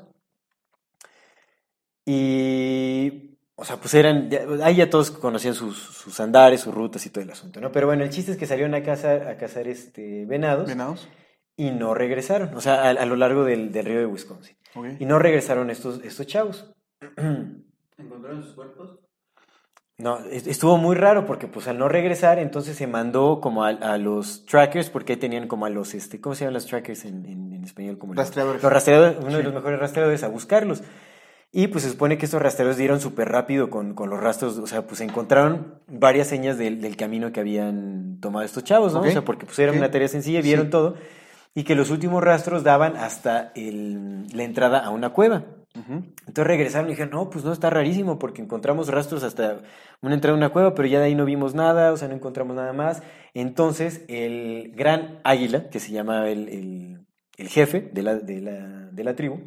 Y, o sea, pues eran, ya- ahí ya todos conocían sus, sus andares, sus rutas y todo el asunto, ¿no? Pero bueno, el chiste es que salieron a cazar, a cazar este, venados Venados. y no regresaron, o sea, a, a lo largo del, del río de Wisconsin. Y no regresaron estos, estos chavos. ¿Encontraron sus cuerpos? No, es- estuvo muy raro porque pues al no regresar entonces se mandó como a, a los trackers porque ahí tenían como a los, este, ¿cómo se llaman los trackers en, en- en español? Como los- Rastreadores. Los rastreadores, uno de los mejores rastreadores a buscarlos. Y pues se supone que estos rastreadores dieron súper rápido con, con los rastros, o sea, pues encontraron varias señas del, del camino que habían tomado estos chavos, ¿no? O sea, porque pues era una tarea sencilla, vieron Sí. todo. Y que los últimos rastros daban hasta el- la entrada a una cueva. Entonces regresaron y dijeron, no, pues no, está rarísimo porque encontramos rastros hasta una entrada a una cueva, pero ya de ahí no vimos nada, o sea, no encontramos nada más. Entonces el gran águila, que se llama el, el- el jefe de la, de la, de la tribu,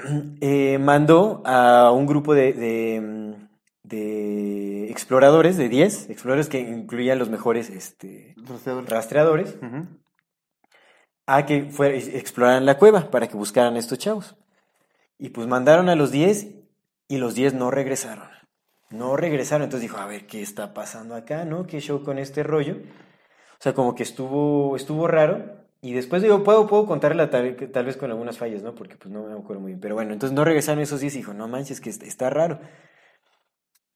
eh, mandó a un grupo de, de, mm, de exploradores, de 10 exploradores que incluían los mejores este, Rastreador. rastreadores, a que exploraran la cueva para que buscaran a estos chavos. Y pues mandaron a los 10 y los 10 no regresaron. No regresaron. Entonces dijo, a ver, ¿qué está pasando acá? ¿No? ¿Qué show con este rollo? O sea, como que estuvo, estuvo raro. Y después digo, puedo, puedo contarla tal, tal vez con algunas fallas, ¿no? Porque pues no me acuerdo muy bien. Pero bueno, entonces no regresaron esos 10 y dijo, no manches, que está, raro.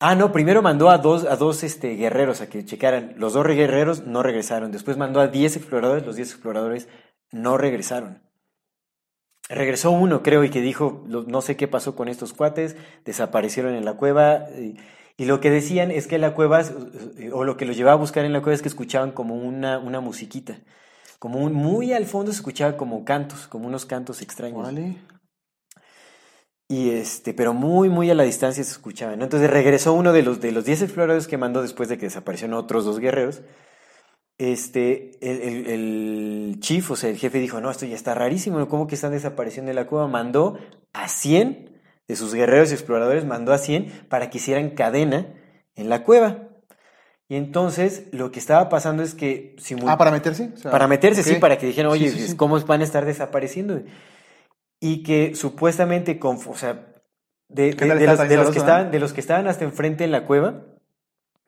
Ah, no, primero mandó a dos, a dos este, guerreros a que checaran. Los dos guerreros no regresaron. Después mandó a 10 exploradores. Los 10 exploradores no regresaron. Regresó uno, creo, y que dijo, no sé qué pasó con estos cuates, desaparecieron en la cueva. Y, y lo que decían es que la cueva, eh, o lo que los llevaba a buscar en la cueva es que escuchaban como una, una musiquita. Como un, muy al fondo se escuchaba como cantos, como unos cantos extraños. Y este, pero muy, muy a la distancia se escuchaban, ¿no? Entonces regresó uno de los de los 10 exploradores que mandó después de que desaparecieron otros dos guerreros. este, el, el- el chief, o sea, el jefe dijo, no, esto ya está rarísimo, ¿cómo que están desapareciendo de la cueva? Mandó a 100 de sus guerreros y exploradores, mandó a 100 para que hicieran cadena en la cueva. Y entonces lo que estaba pasando es que simul- Ah, para meterse. O sea, para meterse, sí, para que dijeran, oye, Sí, sí, sí. ¿cómo van a estar desapareciendo? Y que supuestamente, con, o sea, de, ¿Qué de- los, tan de los que estaban, de los que estaban hasta enfrente en la cueva,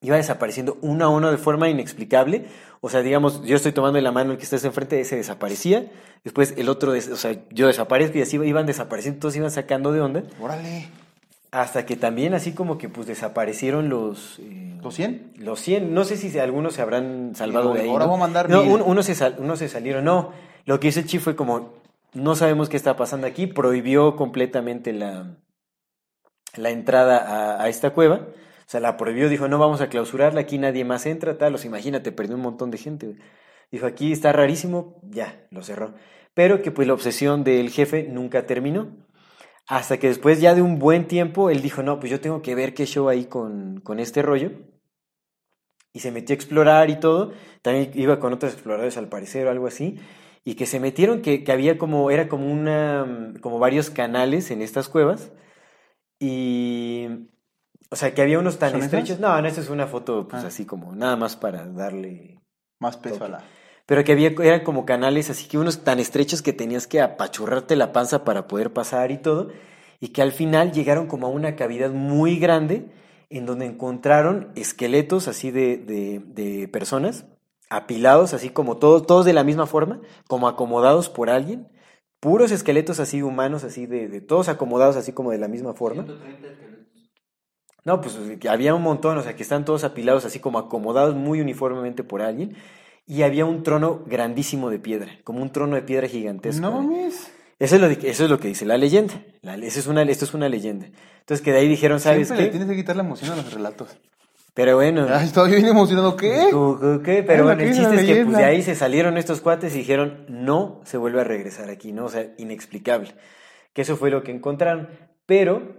iba desapareciendo uno a uno de forma inexplicable. O sea, digamos, yo estoy tomando la mano el que está enfrente, ese desaparecía. Después el otro, o sea, yo desaparezco y así iban desapareciendo, todos iban sacando de onda. Órale. Hasta que también así como que pues desaparecieron los... eh, ¿Los 100? los 100, no sé si algunos se habrán salvado de ahí. ahora ¿no? voy a mandar No, mil. un- unos, se sal- unos se salieron, no. Lo que hizo el chief fue como, no sabemos qué está pasando aquí, prohibió completamente la, la entrada a, a esta cueva. O sea, la prohibió, dijo, no vamos a clausurarla, aquí nadie más entra, tal. O sea, imagínate, perdió un montón de gente. Dijo, aquí está rarísimo, ya, lo cerró. Pero que pues la obsesión del jefe nunca terminó. Hasta que después ya de un buen tiempo, él dijo, no, pues yo tengo que ver qué show ahí con, con este rollo. Y se metió a explorar y todo. También iba con otros exploradores al parecer o algo así. Y que se metieron, que, que había como, era como una, mm, como varios canales en estas cuevas. Y, o sea, que había unos tan estrechos. No, no, esa es una foto, pues Ah. así como, nada más para darle Más peso a la. Pero que había, eran como canales así que unos tan estrechos que tenías que apachurrarte la panza para poder pasar y todo, y que al final llegaron como a una cavidad muy grande en donde encontraron esqueletos así de, de, de personas, apilados así como todos, todos de la misma forma, como acomodados por alguien, puros esqueletos así humanos, así de, de todos acomodados así como de la misma forma. 130 esqueletos. No, pues había un montón, o sea, que están todos apilados así como acomodados muy uniformemente por alguien. Y había un trono grandísimo de piedra, como un trono de piedra gigantesco. No mames. Eso es, lo de- eso es lo que dice la leyenda. La- eso es una, esto es una leyenda. Entonces que de ahí dijeron, ¿sabes Siempre le qué? tienes que quitar la emoción a los relatos. Pero bueno, Ay, estaba bien emocionado. ¿Qué? ¿tú- tú qué? Pero Bueno, el ¿qué es chiste es que pues, de ahí se salieron estos cuates y dijeron, no se vuelve a regresar aquí, ¿no? O sea, inexplicable. Que eso fue lo que encontraron. Pero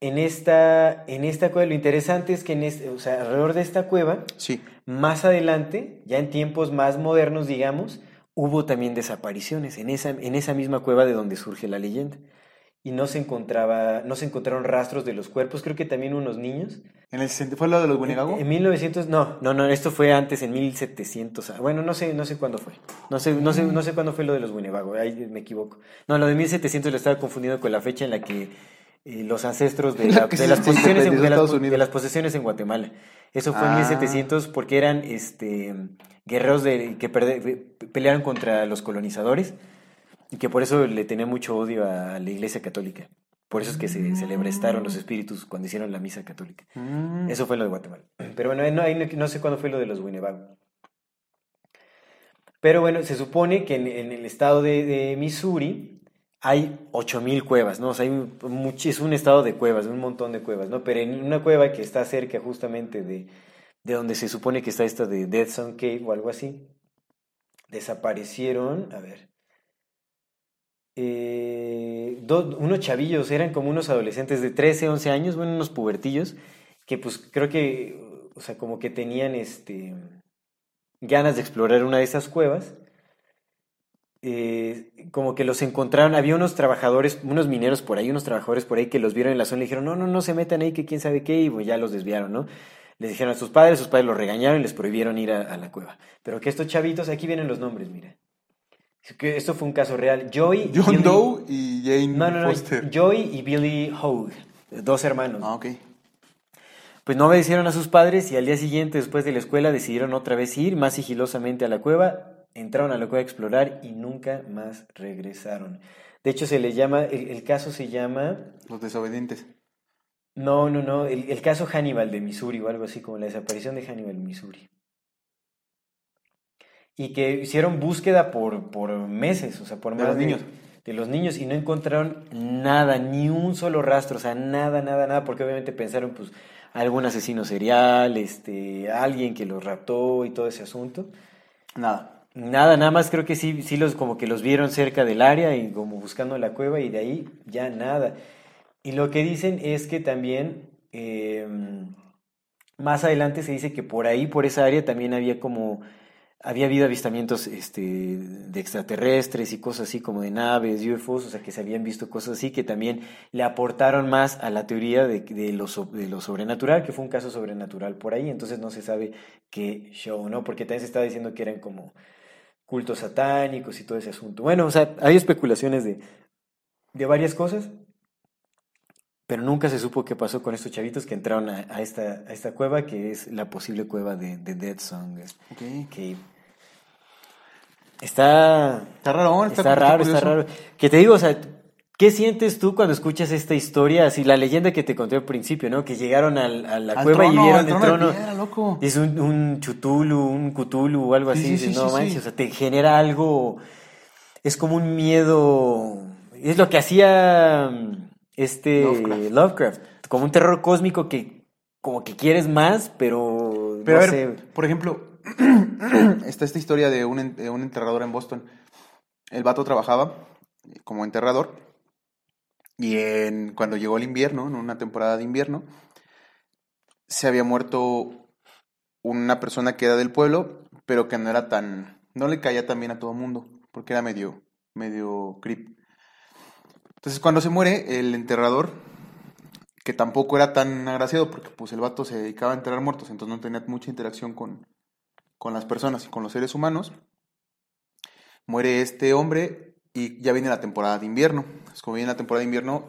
en esta, en esta cueva, lo interesante es que en este, o sea, alrededor de esta cueva, Sí. más adelante, ya en tiempos más modernos, digamos, hubo también desapariciones en esa, en esa misma cueva de donde surge la leyenda. Y no se encontraba, no se encontraron rastros de los cuerpos, creo que también unos niños. ¿En el ¿Fue lo de los Winnegago? En 1900, no, no, no, esto fue antes, en 1700. ah, Bueno, no sé, no sé cuándo fue. No sé, no sé, no sé cuándo fue lo de los Winnebago, ahí me equivoco. No, lo de 1700 lo estaba confundiendo con la fecha en la que eh, los ancestros de, La la- que de se- las se posesiones en, de las de las posesiones en Guatemala. Eso fue en Ah. 1700 porque eran este, guerreros de, que perde- pelearon contra los colonizadores y que por eso le tenía mucho odio a la Iglesia Católica. Por eso es que se, se le prestaron los espíritus cuando hicieron la misa católica. Mm. Eso fue lo de Guatemala. Pero bueno, ahí no, no, no sé cuándo fue lo de los Winnebago. Pero bueno, se supone que en, en el estado de, de Missouri hay 8000 cuevas, ¿no? Hay un- es un estado de cuevas, un montón de cuevas, ¿no? Pero en una cueva que está cerca justamente de, de donde se supone que está esta de Dead Sun Cave o algo así, desaparecieron, a ver, eh, unos chavillos, eran como unos adolescentes de 13, 11 años, bueno, unos pubertillos, que pues creo que, o sea, como que tenían este ganas de explorar una de esas cuevas. Eh, como que los encontraron, había unos trabajadores, unos mineros por ahí, unos trabajadores por ahí que los vieron en la zona y le dijeron, no, no, no se metan ahí, que quién sabe qué, y pues ya los desviaron, ¿no? Les dijeron a sus padres, sus padres los regañaron y les prohibieron ir a, a la cueva. Pero que estos chavitos, aquí vienen los nombres, mira. Que Esto fue un caso real. Joy. y John Billy- Doe y Jane No, no, no. Foster. Joy y Billy Hogue, dos hermanos. Ah, ok. Pues no obedecieron a sus padres y al día siguiente, después de la escuela, decidieron otra vez ir más sigilosamente a la cueva. Entraron a la cueva a explorar y nunca más regresaron. De hecho, se le llama, el, el caso se llama, Los desobedientes. no, no, no, el, el caso Hannibal de Missouri o algo así como la desaparición de Hannibal, Missouri. Y que hicieron búsqueda por, por meses, o sea, por De más los niños. de los niños y no encontraron nada, ni un solo rastro, o sea, nada, nada, nada, porque obviamente pensaron, pues, algún asesino serial, este, alguien que los raptó y todo ese asunto. Nada. Nada, nada más creo que sí, sí los como que los vieron cerca del área y como buscando la cueva y de ahí ya nada. Y lo que dicen es que también eh, más adelante se dice que por ahí, por esa área, también había como había habido avistamientos este, de extraterrestres y cosas así como de naves, UFOs, o sea que se habían visto cosas así que también le aportaron más a la teoría de, de, lo, de lo sobrenatural, que fue un caso sobrenatural por ahí, entonces no se sabe qué show, ¿no? Porque también se estaba diciendo que eran como cultos satánicos y todo ese asunto. Bueno, o sea, hay especulaciones de, de varias cosas, pero nunca se supo qué pasó con estos chavitos que entraron a, a esta, a esta cueva, que es la posible cueva de, de Dead Song Ok. Cave. Está, Está raro, está, está, raro, está raro. Que te digo, o sea, ¿qué sientes tú cuando escuchas esta historia? Así, la leyenda que te conté al principio, ¿no? Que llegaron al- a la Al cueva y vieron el trono de piedra, loco. Es un, un chutulu, un cutulu o algo Sí, así. sí, sí, no sí, manches, o sea, te genera algo. Es como un miedo. Es lo que hacía mm, este Lovecraft. Lovecraft. Como un terror cósmico que como que quieres más, pero, Pero no a ver, sé. por ejemplo, está esta historia de un, de un enterrador en Boston. El vato trabajaba como enterrador y en, cuando llegó el invierno, en una temporada de invierno, se había muerto una persona que era del pueblo, pero que no era tan, no le caía tan bien a todo el mundo, porque era medio, medio creep. Entonces cuando se muere, el enterrador, que tampoco era tan agraciado, porque pues el vato se dedicaba a enterrar muertos, entonces no tenía mucha interacción con, con las personas y con los seres humanos, muere este hombre y ya viene la temporada de invierno. Entonces, como viene la temporada de invierno,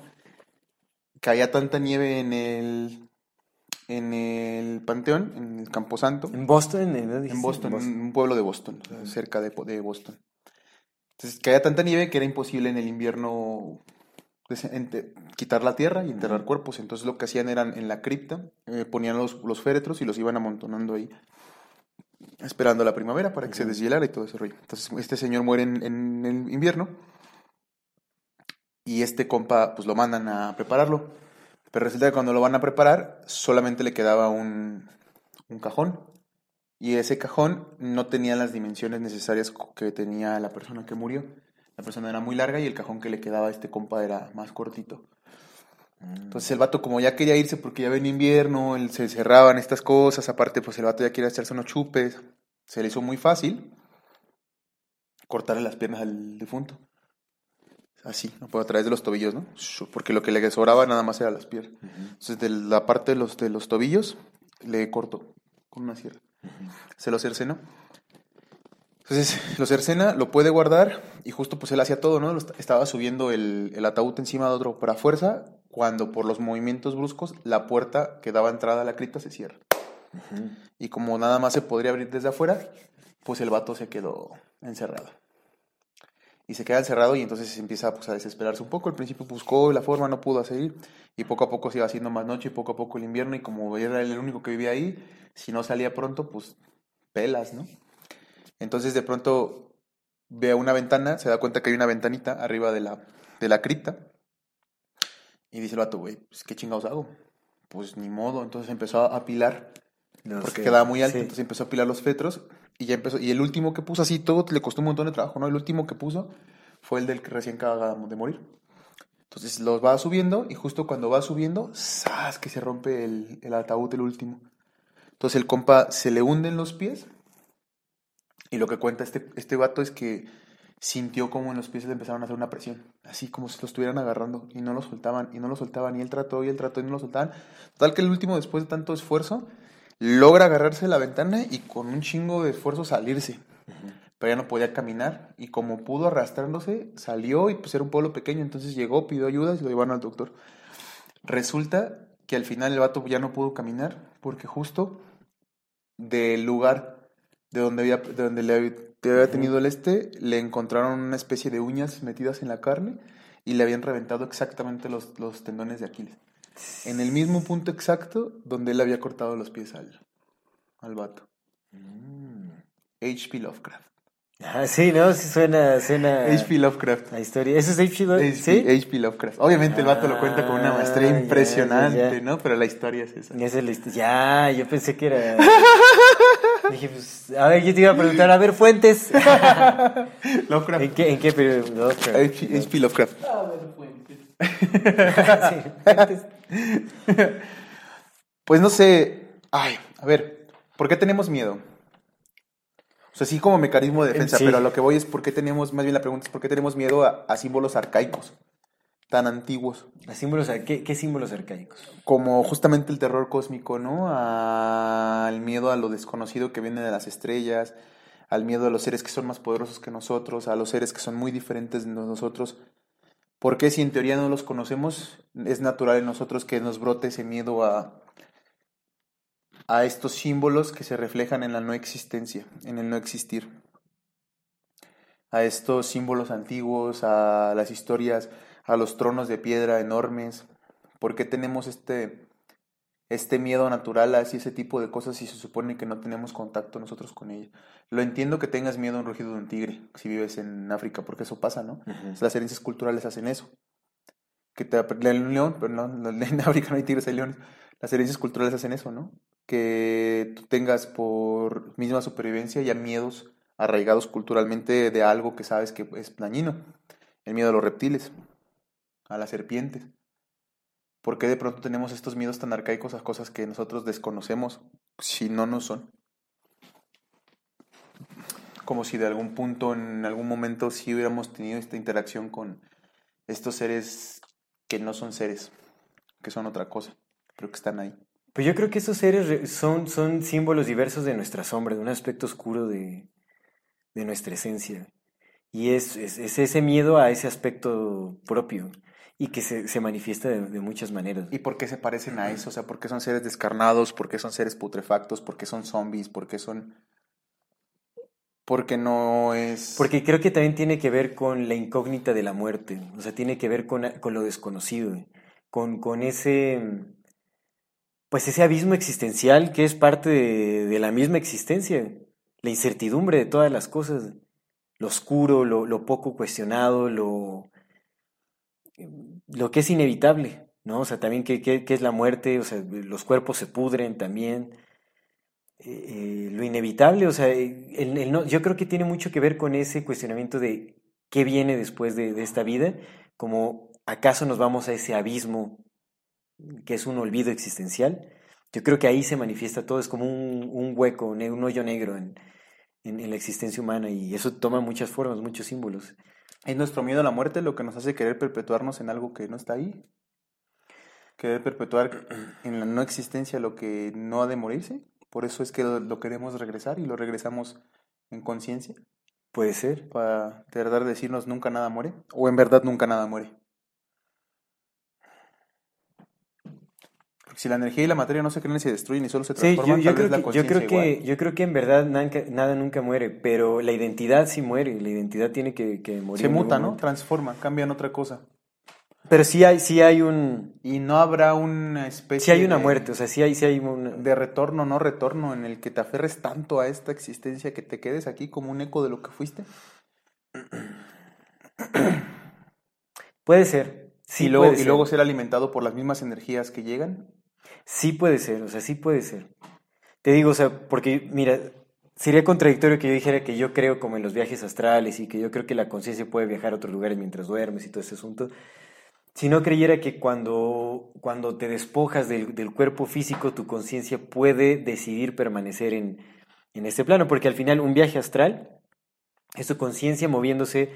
caía tanta nieve en el, en el panteón, en el Camposanto, En Boston, ¿en, Boston, en un pueblo de Boston, cerca de, de Boston. Entonces caía tanta nieve que era imposible en el invierno ente- quitar la tierra y enterrar cuerpos. Entonces lo que hacían eran en la cripta, eh, ponían los, los féretros y los iban amontonando ahí, esperando la primavera para que se deshielara y todo ese rollo. Entonces este señor muere en, en el invierno y este compa pues lo mandan a prepararlo. Pero resulta que cuando lo van a preparar solamente le quedaba un, un cajón. Y ese cajón no tenía las dimensiones necesarias que tenía la persona que murió. La persona era muy larga y el cajón que le quedaba a este compa era más cortito. Entonces el vato como ya quería irse porque ya venía invierno, él se cerraban estas cosas, aparte pues el vato ya quería echarse unos chupes, se le hizo muy fácil cortarle las piernas al difunto. Así, no puedo a través de los tobillos, ¿no? Porque lo que le sobraba nada más era las piernas. Entonces de la parte de los, de los tobillos le cortó con una sierra. Se lo cercenó. Entonces lo cercena, lo puede guardar y justo pues él hacía todo, ¿no? Estaba subiendo el, el ataúd encima de otro para fuerza cuando por los movimientos bruscos la puerta que daba entrada a la cripta se cierra. Y como nada más se podría abrir desde afuera, pues el vato se quedó encerrado. Y se queda encerrado y entonces empieza pues, a desesperarse un poco. Al principio buscó la forma, no pudo seguir. Y poco a poco se iba haciendo más noche y poco a poco el invierno. Y como era el único que vivía ahí, si no salía pronto, pues pelas, ¿no? Entonces de pronto ve a una ventana, se da cuenta que hay una ventanita arriba de la, de la cripta. Y dice el vato, güey, pues qué chingados hago. Pues ni modo. Entonces empezó a apilar porque quedaba muy alto, sí. entonces empezó a apilar los fetros y ya empezó. Y el último que puso así, todo le costó un montón de trabajo, ¿no? El último que puso fue el del que recién acaba de morir. Entonces los va subiendo y justo cuando va subiendo, ¡zas! que se rompe el, el ataúd, el último. Entonces el compa se le hunden los pies y lo que cuenta este, este vato es que sintió como en los pies le empezaron a hacer una presión, así como si lo estuvieran agarrando y no lo soltaban y no lo soltaban y él trató y él trató y no lo soltaban. Tal que el último después de tanto esfuerzo logra agarrarse la ventana y con un chingo de esfuerzo salirse. Pero ya no podía caminar y como pudo arrastrándose, salió y pues era un pueblo pequeño, entonces llegó, pidió ayuda y lo llevaron al doctor. Resulta que al final el vato ya no pudo caminar porque justo del lugar de donde había, de donde le había, tenido el este, le encontraron una especie de uñas metidas en la carne y le habían reventado exactamente los, los tendones de Aquiles. En el mismo punto exacto donde él había cortado los pies al, al vato. H.P. Lovecraft. Ah, sí, ¿no? Sí suena, suena H.P. Lovecraft. la historia. ¿Eso es H.P. Lovecraft? H.P. ¿Sí? H.P. Lovecraft. Obviamente el vato lo cuenta con una maestría Ah, ya, impresionante, ya, ya. ¿no? Pero la historia es esa. Esa es la historia. Ya, yo pensé que era... Dije, pues, a ver, yo te iba a preguntar, a ver, fuentes. Lovecraft. ¿En qué, en qué periodo? Lovecraft. H.P. Lovecraft. Sí, fuentes. Pues no sé, Ay, a ver, ¿por qué tenemos miedo? O sea, sí como mecanismo de defensa, Sí. pero a lo que voy es por qué tenemos, más bien la pregunta es por qué tenemos miedo a, a símbolos arcaicos, tan antiguos, símbolos, ¿qué, qué símbolos arcaicos? como justamente el terror cósmico, ¿no? Al miedo a lo desconocido que viene de las estrellas, al miedo a los seres que son más poderosos que nosotros, a los seres que son muy diferentes de nosotros. ¿Por qué si en teoría no los conocemos, es natural en nosotros que nos brote ese miedo a, a estos símbolos que se reflejan en la no existencia, en el no existir? A estos símbolos antiguos, a las historias, a los tronos de piedra enormes. ¿Por qué tenemos este, este miedo natural hacia ese tipo de cosas si se supone que no tenemos contacto nosotros con ellas? Lo entiendo que tengas miedo a un rugido de un tigre si vives en África, porque eso pasa, ¿no? Las herencias culturales hacen eso. Que te el león, pero no, no, en África no hay tigres, hay leones. Las herencias culturales hacen eso, ¿no? Que tú tengas por misma supervivencia ya miedos arraigados culturalmente de algo que sabes que es dañino. El miedo a los reptiles, a las serpientes. ¿Por qué de pronto tenemos estos miedos tan arcaicos a cosas que nosotros desconocemos si no nos son? Como si de algún punto, en algún momento, sí hubiéramos tenido esta interacción con estos seres que no son seres, que son otra cosa, pero que están ahí. Pues yo creo que esos seres re- son, son símbolos diversos de nuestra sombra, de un aspecto oscuro de, de nuestra esencia. Y es, es ese miedo a ese aspecto propio y que se, se manifiesta de, de muchas maneras. ¿Y por qué se parecen a eso? O sea, ¿por qué son seres descarnados? ¿Por qué son seres putrefactos? ¿Por qué son zombies? ¿Por qué son...? Porque no es... Porque creo que también tiene que ver con la incógnita de la muerte, o sea, tiene que ver con, con lo desconocido, con, con ese, pues ese abismo existencial que es parte de, de la misma existencia, la incertidumbre de todas las cosas, lo oscuro, lo, lo poco cuestionado, lo, lo que es inevitable, ¿no? O sea, también qué, qué, es la muerte, o sea, los cuerpos se pudren también eh, eh, lo inevitable, o sea, eh, el- el no- yo creo que tiene mucho que ver con ese cuestionamiento de qué viene después de, esta vida, como acaso nos vamos a ese abismo que es un olvido existencial. Yo creo que ahí se manifiesta todo, es como un, un hueco, un hoyo negro en- en la existencia humana y eso toma muchas formas, muchos símbolos. ¿Es nuestro miedo a la muerte lo que nos hace querer perpetuarnos en algo que no está ahí? ¿Querer perpetuar en la no existencia lo que no ha de morirse? Por eso es que lo, queremos regresar y lo regresamos en conciencia. Puede ser. Para tratar de decirnos nunca nada muere. O en verdad nunca nada muere. Porque si la energía y la materia no se crean y se destruyen y solo se Sí, yo, transforman, yo tal vez creo la que, yo creo que, igual. yo creo que en verdad nada nunca muere, pero la identidad sí muere, la identidad tiene que, que morir. se muta, ¿no? Transforma, cambia en otra cosa. Pero sí hay, sí hay un, Y no habrá una especie sí hay una de- muerte, o sea, sí hay, sí hay una- de retorno, no retorno, en el que te aferres tanto a esta existencia que te quedes aquí como un eco de lo que fuiste. puede ser, sí y luego, puede y ser. luego ser alimentado por las mismas energías que llegan. Sí puede ser, o sea, sí puede ser. Te digo, o sea, porque, mira, sería contradictorio que yo dijera que yo creo como en los viajes astrales y que yo creo que la conciencia puede viajar a otros lugares mientras duermes y todo ese asunto. Si no creyera que cuando, cuando te despojas del, del cuerpo físico, tu conciencia puede decidir permanecer en, en este plano, porque al final un viaje astral es tu conciencia moviéndose,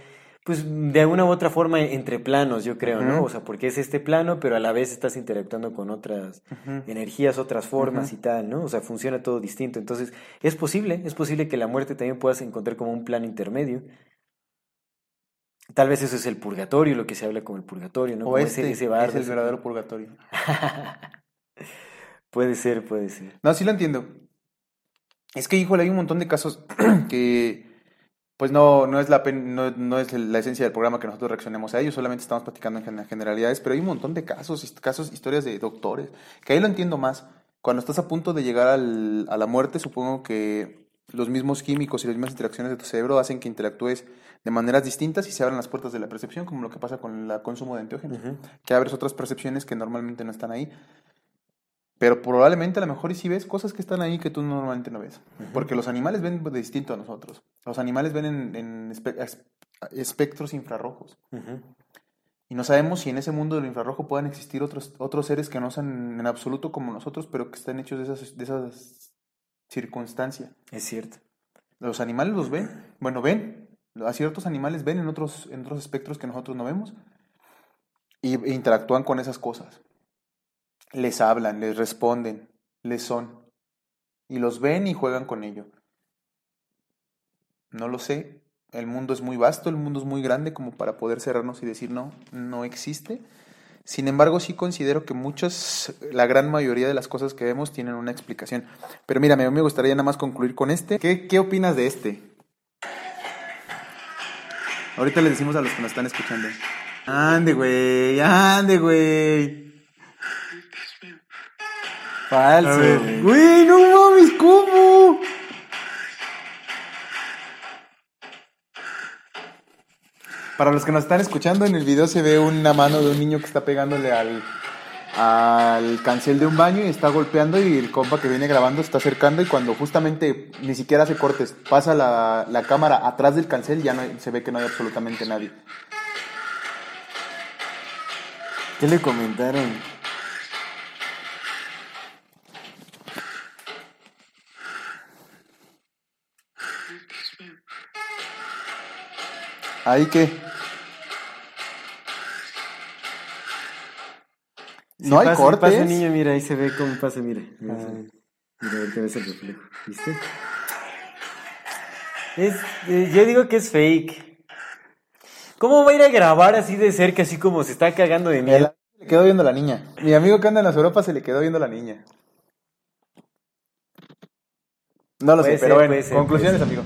pues de alguna u otra forma entre planos, yo creo, ¿no? O sea, porque es este plano, pero a la vez estás interactuando con otras energías, otras formas y tal, ¿no? O sea, funciona todo distinto. Entonces, es posible, es posible que la muerte también puedas encontrar como un plano intermedio. Tal vez eso es el purgatorio, lo que se habla como el purgatorio, ¿no? o Como este ese, ese bardo, es el ese- verdadero purgatorio. Puede ser, puede ser. No, sí lo entiendo. Es que, híjole, hay un montón de casos que, pues no, no es la pen- no, no es la esencia del programa que nosotros reaccionemos a ellos, solamente estamos platicando en gen- generalidades, pero hay un montón de casos, casos, historias de doctores, que ahí lo entiendo más. Cuando estás a punto de llegar al- a la muerte, supongo que los mismos químicos y las mismas interacciones de tu cerebro hacen que interactúes de maneras distintas y se abran las puertas de la percepción, como lo que pasa con el consumo de enteógenos, que abres otras percepciones que normalmente no están ahí. Pero probablemente a lo mejor y sí ves cosas que están ahí que tú normalmente no ves. Porque los animales ven de distinto a nosotros. Los animales ven en, en espe- es- espectros infrarrojos. Ujú. Y no sabemos si en ese mundo del infrarrojo puedan existir otros, otros seres que no sean en absoluto como nosotros, pero que estén hechos de esas, de esas circunstancias. Es cierto. Los animales los ven, bueno, ven, a ciertos animales ven en otros, en otros espectros que nosotros no vemos y, e interactúan con esas cosas. Les hablan, les responden, les son. Y los ven y juegan con ello. No lo sé. El mundo es muy vasto, el mundo es muy grande como para poder cerrarnos y decir no, no existe. Sin embargo, sí considero que muchas, la gran mayoría de las cosas que vemos tienen una explicación. Pero mira, me, me gustaría nada más concluir con este. ¿Qué, qué opinas de este? Ahorita le decimos a los que nos están escuchando. Ande, güey, ande, güey. Falso. Güey. No mames, ¿cómo? Para los que nos están escuchando, en el video se ve una mano de un niño que está pegándole al, al cancel de un baño y está golpeando y el compa que viene grabando está acercando y cuando justamente ni siquiera hace cortes, pasa la, la cámara atrás del cancel, ya no se ve que no hay absolutamente nadie. ¿Qué le comentaron? Ahí que... Si No hay pasa- cortes. Pasa niño, mira, ahí se ve cómo pasa, mira. Mira, ahorita ves el reflejo. ¿Viste? Es, eh, yo digo que es fake. ¿Cómo va a ir a grabar así de cerca, así como se está cagando de miedo? Se le quedó viendo la niña. Mi amigo que anda en las Europas se le quedó viendo la niña. No lo Puede sé, ser, pero bueno, ser, conclusiones, amigo.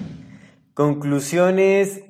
Conclusiones.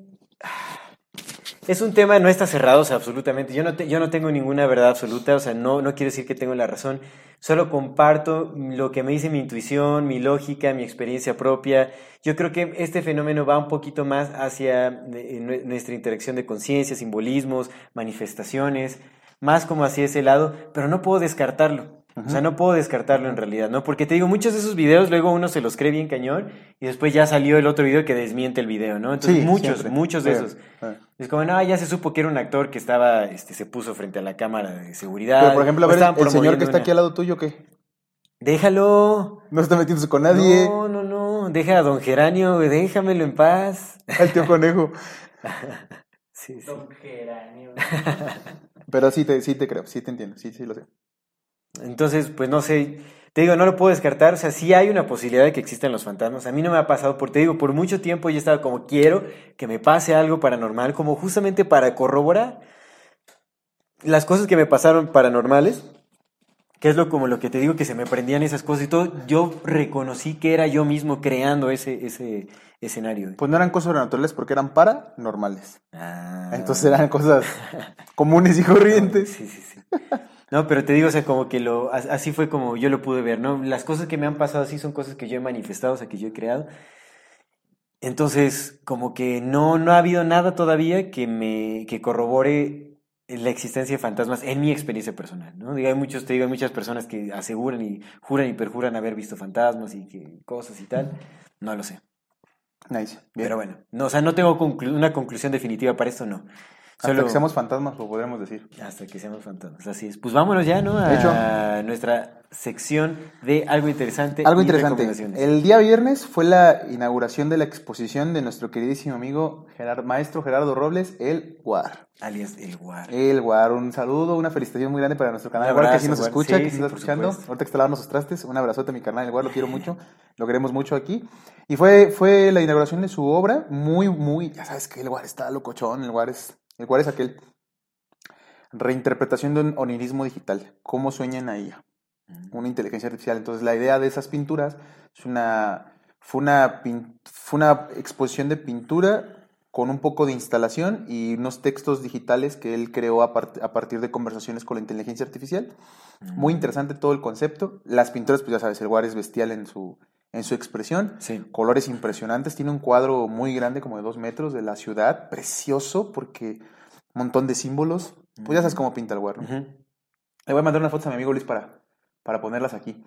Es un tema, no está cerrado, absolutamente. Yo no, yo no tengo ninguna verdad absoluta, o sea, no, no quiero decir que tengo la razón. Solo comparto lo que me dice mi intuición, mi lógica, mi experiencia propia. Yo creo que este fenómeno va un poquito más hacia eh, nue- nuestra interacción de conciencia, simbolismos, manifestaciones, más como hacia ese lado, pero no puedo descartarlo. O sea, no puedo descartarlo en realidad, ¿no? Porque te digo, muchos de esos videos luego uno se los cree bien cañón y después ya salió el otro video que desmiente el video, ¿no? Entonces, Sí, muchos, siempre. muchos de esos. Ah. Es como, no, ya se supo que era un actor que estaba, este, se puso frente a la cámara de seguridad. Pero por ejemplo, a ver, el señor que está aquí al lado tuyo, ¿qué? Déjalo. No está metiéndose con nadie. No, no, no. Deja a don Geranio, güey, déjamelo en paz. El tío conejo. Sí, sí. Don Geranio. Pero sí te, sí te creo, sí te entiendo, sí, sí lo sé. Entonces, pues no sé, te digo, no lo puedo descartar, o sea, sí hay una posibilidad de que existan los fantasmas. A mí no me ha pasado, porque te digo, por mucho tiempo yo he estado como, quiero que me pase algo paranormal, como justamente para corroborar las cosas que me pasaron paranormales, que es lo como lo que te digo, que se me prendían esas cosas y todo, yo reconocí que era yo mismo creando ese, ese escenario. Pues no eran cosas sobrenaturales porque eran paranormales. Ah. Entonces eran cosas comunes y corrientes. Sí, sí, sí. No, pero te digo, o sea, como que lo, as- así fue como yo lo pude ver, ¿no? Las cosas que me han pasado así son cosas que yo he manifestado, o sea, que yo he creado. Entonces, como que no, no ha habido nada todavía que me, que corrobore la existencia de fantasmas en mi experiencia personal, ¿no? Digo, hay muchos, te digo, hay muchas personas que aseguran y juran y perjuran haber visto fantasmas y que cosas y tal. No lo sé. Nice. Bien. Pero bueno, no, o sea, no tengo conclu- una conclusión definitiva para esto, no. Hasta Solo- que seamos fantasmas, lo podremos decir. hasta que seamos fantasmas, así es. Pues vámonos ya, ¿no? De hecho. A nuestra sección de algo interesante. Algo interesante. El día viernes fue la inauguración de la exposición de nuestro queridísimo amigo Gerard, maestro Gerardo Robles, el Guar. Alias El Guar. El Guar, un saludo, una felicitación muy grande para nuestro canal Un Guar, que abrazo, sí nos escucha, Sí, que sí está escuchando. supuesto. Ahorita que está lavando sus trastes, un abrazote a mi carnal, el Guar, lo quiero mucho, lo queremos mucho aquí. Y fue, fue la inauguración de su obra, muy, muy, ya sabes que el Guar está locochón, el Guar es, el Guar es aquel. Reinterpretación de un onirismo digital, cómo sueñan a ella una inteligencia artificial. Entonces, la idea de esas pinturas es una, fue, una, fue una exposición de pintura con un poco de instalación y unos textos digitales que él creó a, part- a partir de conversaciones con la inteligencia artificial. Muy interesante todo el concepto. Las pinturas, pues ya sabes, el Guar es bestial en su, en su expresión. Sí. Colores impresionantes. Tiene un cuadro muy grande, como de dos metros, de la ciudad. Precioso, porque un montón de símbolos. Pues ya sabes cómo pinta el. Ujú. Le voy a mandar unas fotos a mi amigo Luis para, para ponerlas aquí.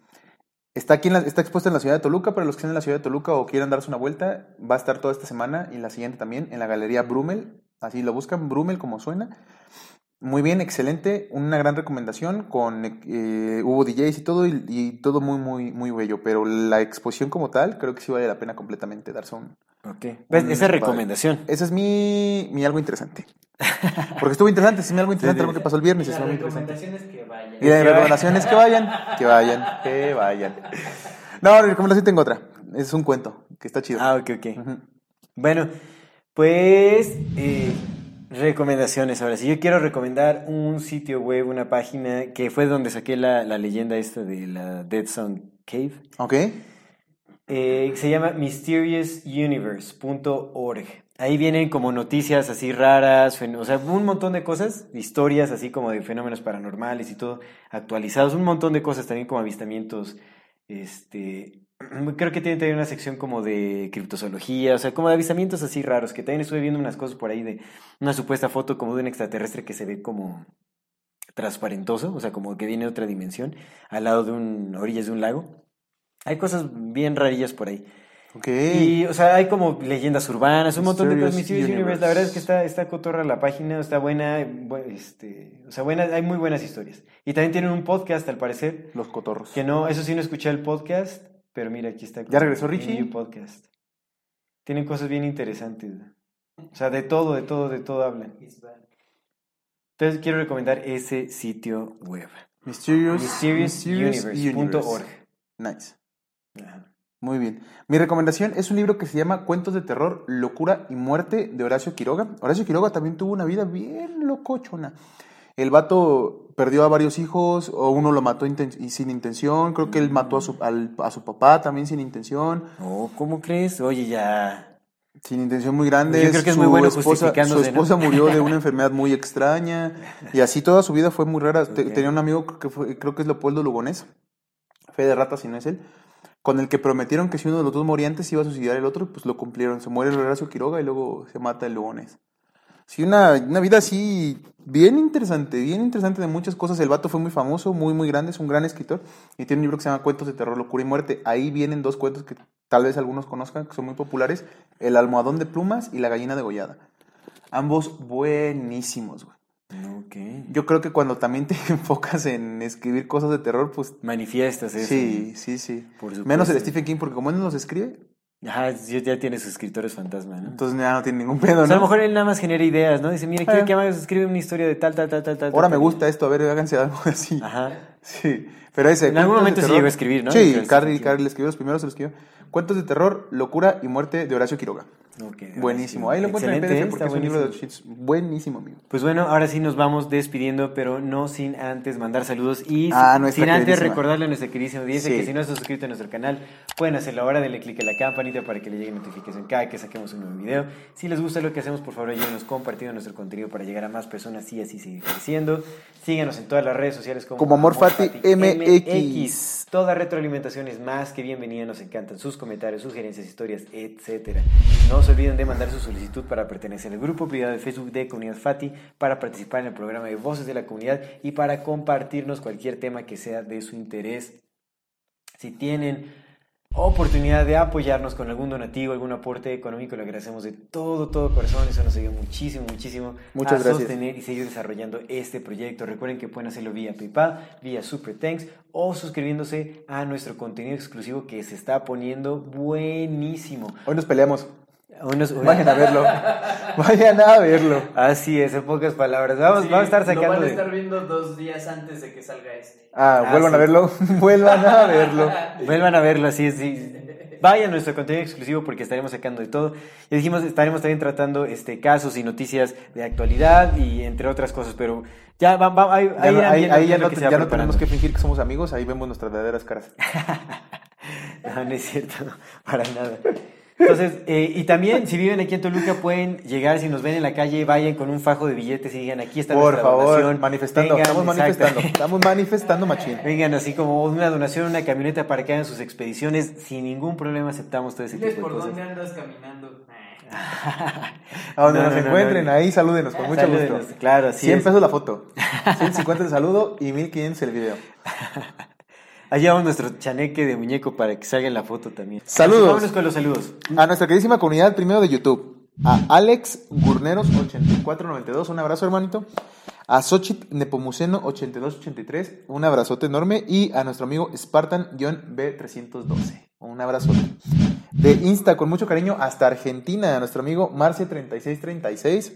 Está aquí en la- está expuesta en la ciudad de Toluca, para los que estén en la ciudad de Toluca o quieran darse una vuelta, va a estar toda esta semana y la siguiente también en la Galería Brummel, así lo buscan, Brummel como suena. Muy bien, excelente, una gran recomendación con eh, hubo DJs y todo y, y todo muy muy muy bello, pero la exposición como tal creo que sí vale la pena completamente darse un Ok. ¿Ves? un- Esa padre. recomendación. Esa es mi, mi algo interesante. Porque estuvo interesante, sí, mi algo interesante, algo que pasó el viernes, La muy interesante. recomendación es que vayan. Y la recomendación es que vayan, que vayan, que vayan. No, la recomendación tengo otra. Es un cuento, que está chido. Ah, ok, ok. Bueno, pues eh, recomendaciones. Ahora, si yo quiero recomendar un sitio web, una página que fue donde saqué la, la leyenda esta de la Dead Zone Cave, Ok. eh, se llama mysteriousuniverse.org. Ahí vienen como noticias así raras, o sea, un montón de cosas, historias así como de fenómenos paranormales y todo actualizados, un montón de cosas también como avistamientos, este, creo que tiene también una sección como de criptozoología, o sea, como de avistamientos así raros, que también estuve viendo unas cosas por ahí de una supuesta foto como de un extraterrestre que se ve como transparentoso, o sea, como que viene de otra dimensión, al lado de un, orillas de un lago. Hay cosas bien rarillas por ahí. Ok. Y, o sea, hay como leyendas urbanas, un montón de cosas. Universe, la verdad es que está, está cotorra la página, está buena, bu- este, o sea, buena, hay muy buenas historias. Y también tienen un podcast, al parecer, Los cotorros. que no, eso sí no escuché el podcast, pero mira, aquí está. ¿Ya regresó Richie? new podcast. Tienen cosas bien interesantes. O sea, de todo, de todo, de todo hablan. Entonces quiero recomendar ese sitio web. Mysterious, Mysterious Mysteriousuniverse.org. Nice. Ajá. Muy bien. Mi recomendación es un libro que se llama Cuentos de terror, locura y muerte de Horacio Quiroga. Horacio Quiroga también tuvo una vida bien locochona. El vato perdió a varios hijos, o uno lo mató inten- y sin intención, creo que él mató a su, al- a su papá también sin intención, Oh, ¿cómo crees? Oye, ya. sin intención muy grande. Yo creo que es Su muy bueno esposa, su ¿no? esposa murió de una enfermedad muy extraña, y así toda su vida fue muy rara. Tenía un amigo que fue- creo que es Leopoldo Lugonés, fe de rata si no es él, con el que prometieron que si uno de los dos moría antes iba a suicidar el otro, pues lo cumplieron. Se muere el Horacio Quiroga y luego se mata el Lugones. Sí, una, una vida así bien interesante, bien interesante de muchas cosas. El vato fue muy famoso, muy, muy grande, es un gran escritor y tiene un libro que se llama Cuentos de Terror, Locura y Muerte. Ahí vienen dos cuentos que tal vez algunos conozcan, que son muy populares, El almohadón de plumas y La gallina degollada. Ambos buenísimos, güey. Ok. Yo creo que cuando también te enfocas en escribir cosas de terror, pues Manifiestas eso. sí, sí, sí. Por. Menos el Stephen King, porque como él no los escribe, Ajá, ya tiene sus escritores fantasma, ¿no? entonces ya no tiene ningún pedo, o sea, a ¿no? lo mejor él nada más genera ideas, ¿no? Dice, mire, quiero Eh. que hagas, escribe una historia de tal, tal, tal, tal, tal. Ahora tal, me tal". gusta esto, a ver, háganse algo así. Ajá. Sí, pero ese. En algún momento sí terror- llegó a escribir, ¿no? Sí, Carrie. Carrie le escribió, los primeros se los escribió. Cuentos de terror, locura y muerte de Horacio Quiroga. Buenísimo. Ahí lo encuentran en Excelente, PDF porque está es un libro de buenísimo. shits. Buenísimo, amigo. Pues bueno, ahora sí nos vamos despidiendo, pero no sin antes mandar saludos y Ah, sin- antes recordarle a nuestra queridísima audiencia Sí. que si no estás suscrito a nuestro canal, pueden hacerlo ahora, denle click a la campanita para que le llegue notificación cada que saquemos un nuevo video. Si les gusta lo que hacemos, por favor, ayúdenos compartiendo nuestro contenido para llegar a más personas y así seguir creciendo. Síganos en todas las redes sociales como, Como Amorfati MX. Toda retroalimentación es más que bienvenida, nos encantan sus comentarios, sugerencias, historias, etcétera. No se olviden de mandar su solicitud para pertenecer al grupo privado de Facebook de Comunidad Fati, para participar en el programa de Voces de la Comunidad y para compartirnos cualquier tema que sea de su interés. Si tienen oportunidad de apoyarnos con algún donativo, algún aporte económico, lo agradecemos de todo, todo corazón. Eso nos ayuda muchísimo, muchísimo Muchas a gracias. sostener y seguir desarrollando este proyecto. Recuerden que pueden hacerlo vía PayPal, vía Super Thanks o suscribiéndose a nuestro contenido exclusivo que se está poniendo buenísimo. Hoy nos peleamos. Unos- Vayan a verlo. Vayan a verlo. Así es, en pocas palabras. Vamos, vamos a estar Lo sacando van a estar viendo dos días antes de que salga este. Ah, Ah, vuelvan sí. a verlo. vuelvan a verlo. Vuelvan a verlo así, sí. Vayan a nuestro contenido exclusivo porque estaremos sacando de todo. Y dijimos, estaremos también tratando este, casos y noticias de actualidad y entre otras cosas, pero ya va, va- ahí, Ya ahí no- ahí ahí ya es lo no, ya tenemos que fingir que somos amigos, ahí vemos nuestras verdaderas caras. No, no es cierto, para nada. Entonces, eh, y también si viven aquí en Toluca pueden llegar, si nos ven en la calle, vayan con un fajo de billetes y digan, aquí está Por nuestra favor, donación. manifestando. Vengan, estamos exacto. manifestando. Estamos manifestando, machín. Vengan así como una donación, una camioneta para que hagan sus expediciones. Sin ningún problema aceptamos todo ese tipo de por cosas. dónde andas caminando. A donde No, nos no, no, encuentren, no. ahí salúdenos con mucho Salúdenos, gusto. claro, así 100 es. pesos la foto, 150 el saludo y 1500 el video. Allá va nuestro chaneque de muñeco para que salga en la foto también. Saludos. Vámonos con los saludos. A nuestra queridísima comunidad primero de YouTube. A Alex Gurneros8492, un abrazo hermanito. A Xochitl Nepomuceno 8283, un abrazote enorme. Y a nuestro amigo Spartan-B312, un abrazote. De Insta, con mucho cariño, hasta Argentina, a nuestro amigo Marce3636,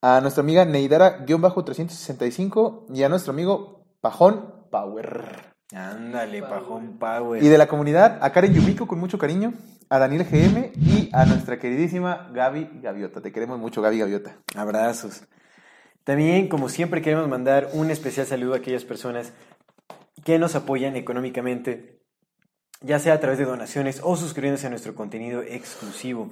a nuestra amiga Neidara-365 y a nuestro amigo Pajón Power. Ándale, Pajón Power. Y de la comunidad, a Karen Yumiko con mucho cariño, a Daniel GM y a nuestra queridísima Gaby Gaviota. Te queremos mucho, Gaby Gaviota. Abrazos. También, como siempre, queremos mandar un especial saludo a aquellas personas que nos apoyan económicamente, ya sea a través de donaciones o suscribiéndose a nuestro contenido exclusivo.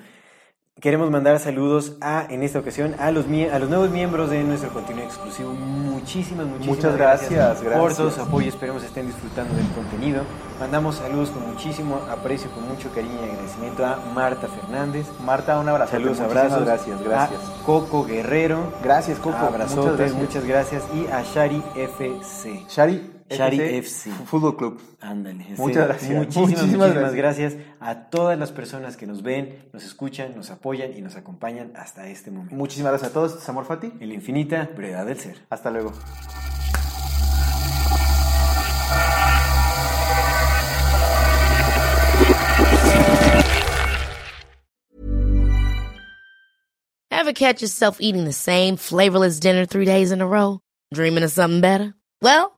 Queremos mandar saludos a, en esta ocasión, a los, a los nuevos miembros de nuestro contenido exclusivo. Muchísimas, muchísimas Muchas gracias, por gracias. todo su apoyo. Esperemos estén disfrutando del contenido. Mandamos saludos con muchísimo aprecio, con mucho cariño y agradecimiento a Marta Fernández. Marta, un abrazo. Saludos, abrazos. Gracias, gracias. A Coco Guerrero. Gracias, Coco. Abrazotes, Muchas gracias. muchas gracias. Y a Shari FC. Shari, Shari FC. Fútbol Club. Ándale. sí. Muchas gracias. Muchísimas, Muchísimas muchísimas gracias. a todas las personas que nos ven, nos escuchan, nos apoyan y nos acompañan hasta este momento. Muchísimas gracias a todos. Este es Amor Fati. En la infinita brevedad del ser. Hasta luego. Ever catch yourself eating the same flavorless dinner three days in a row? Dreaming of something better? Well,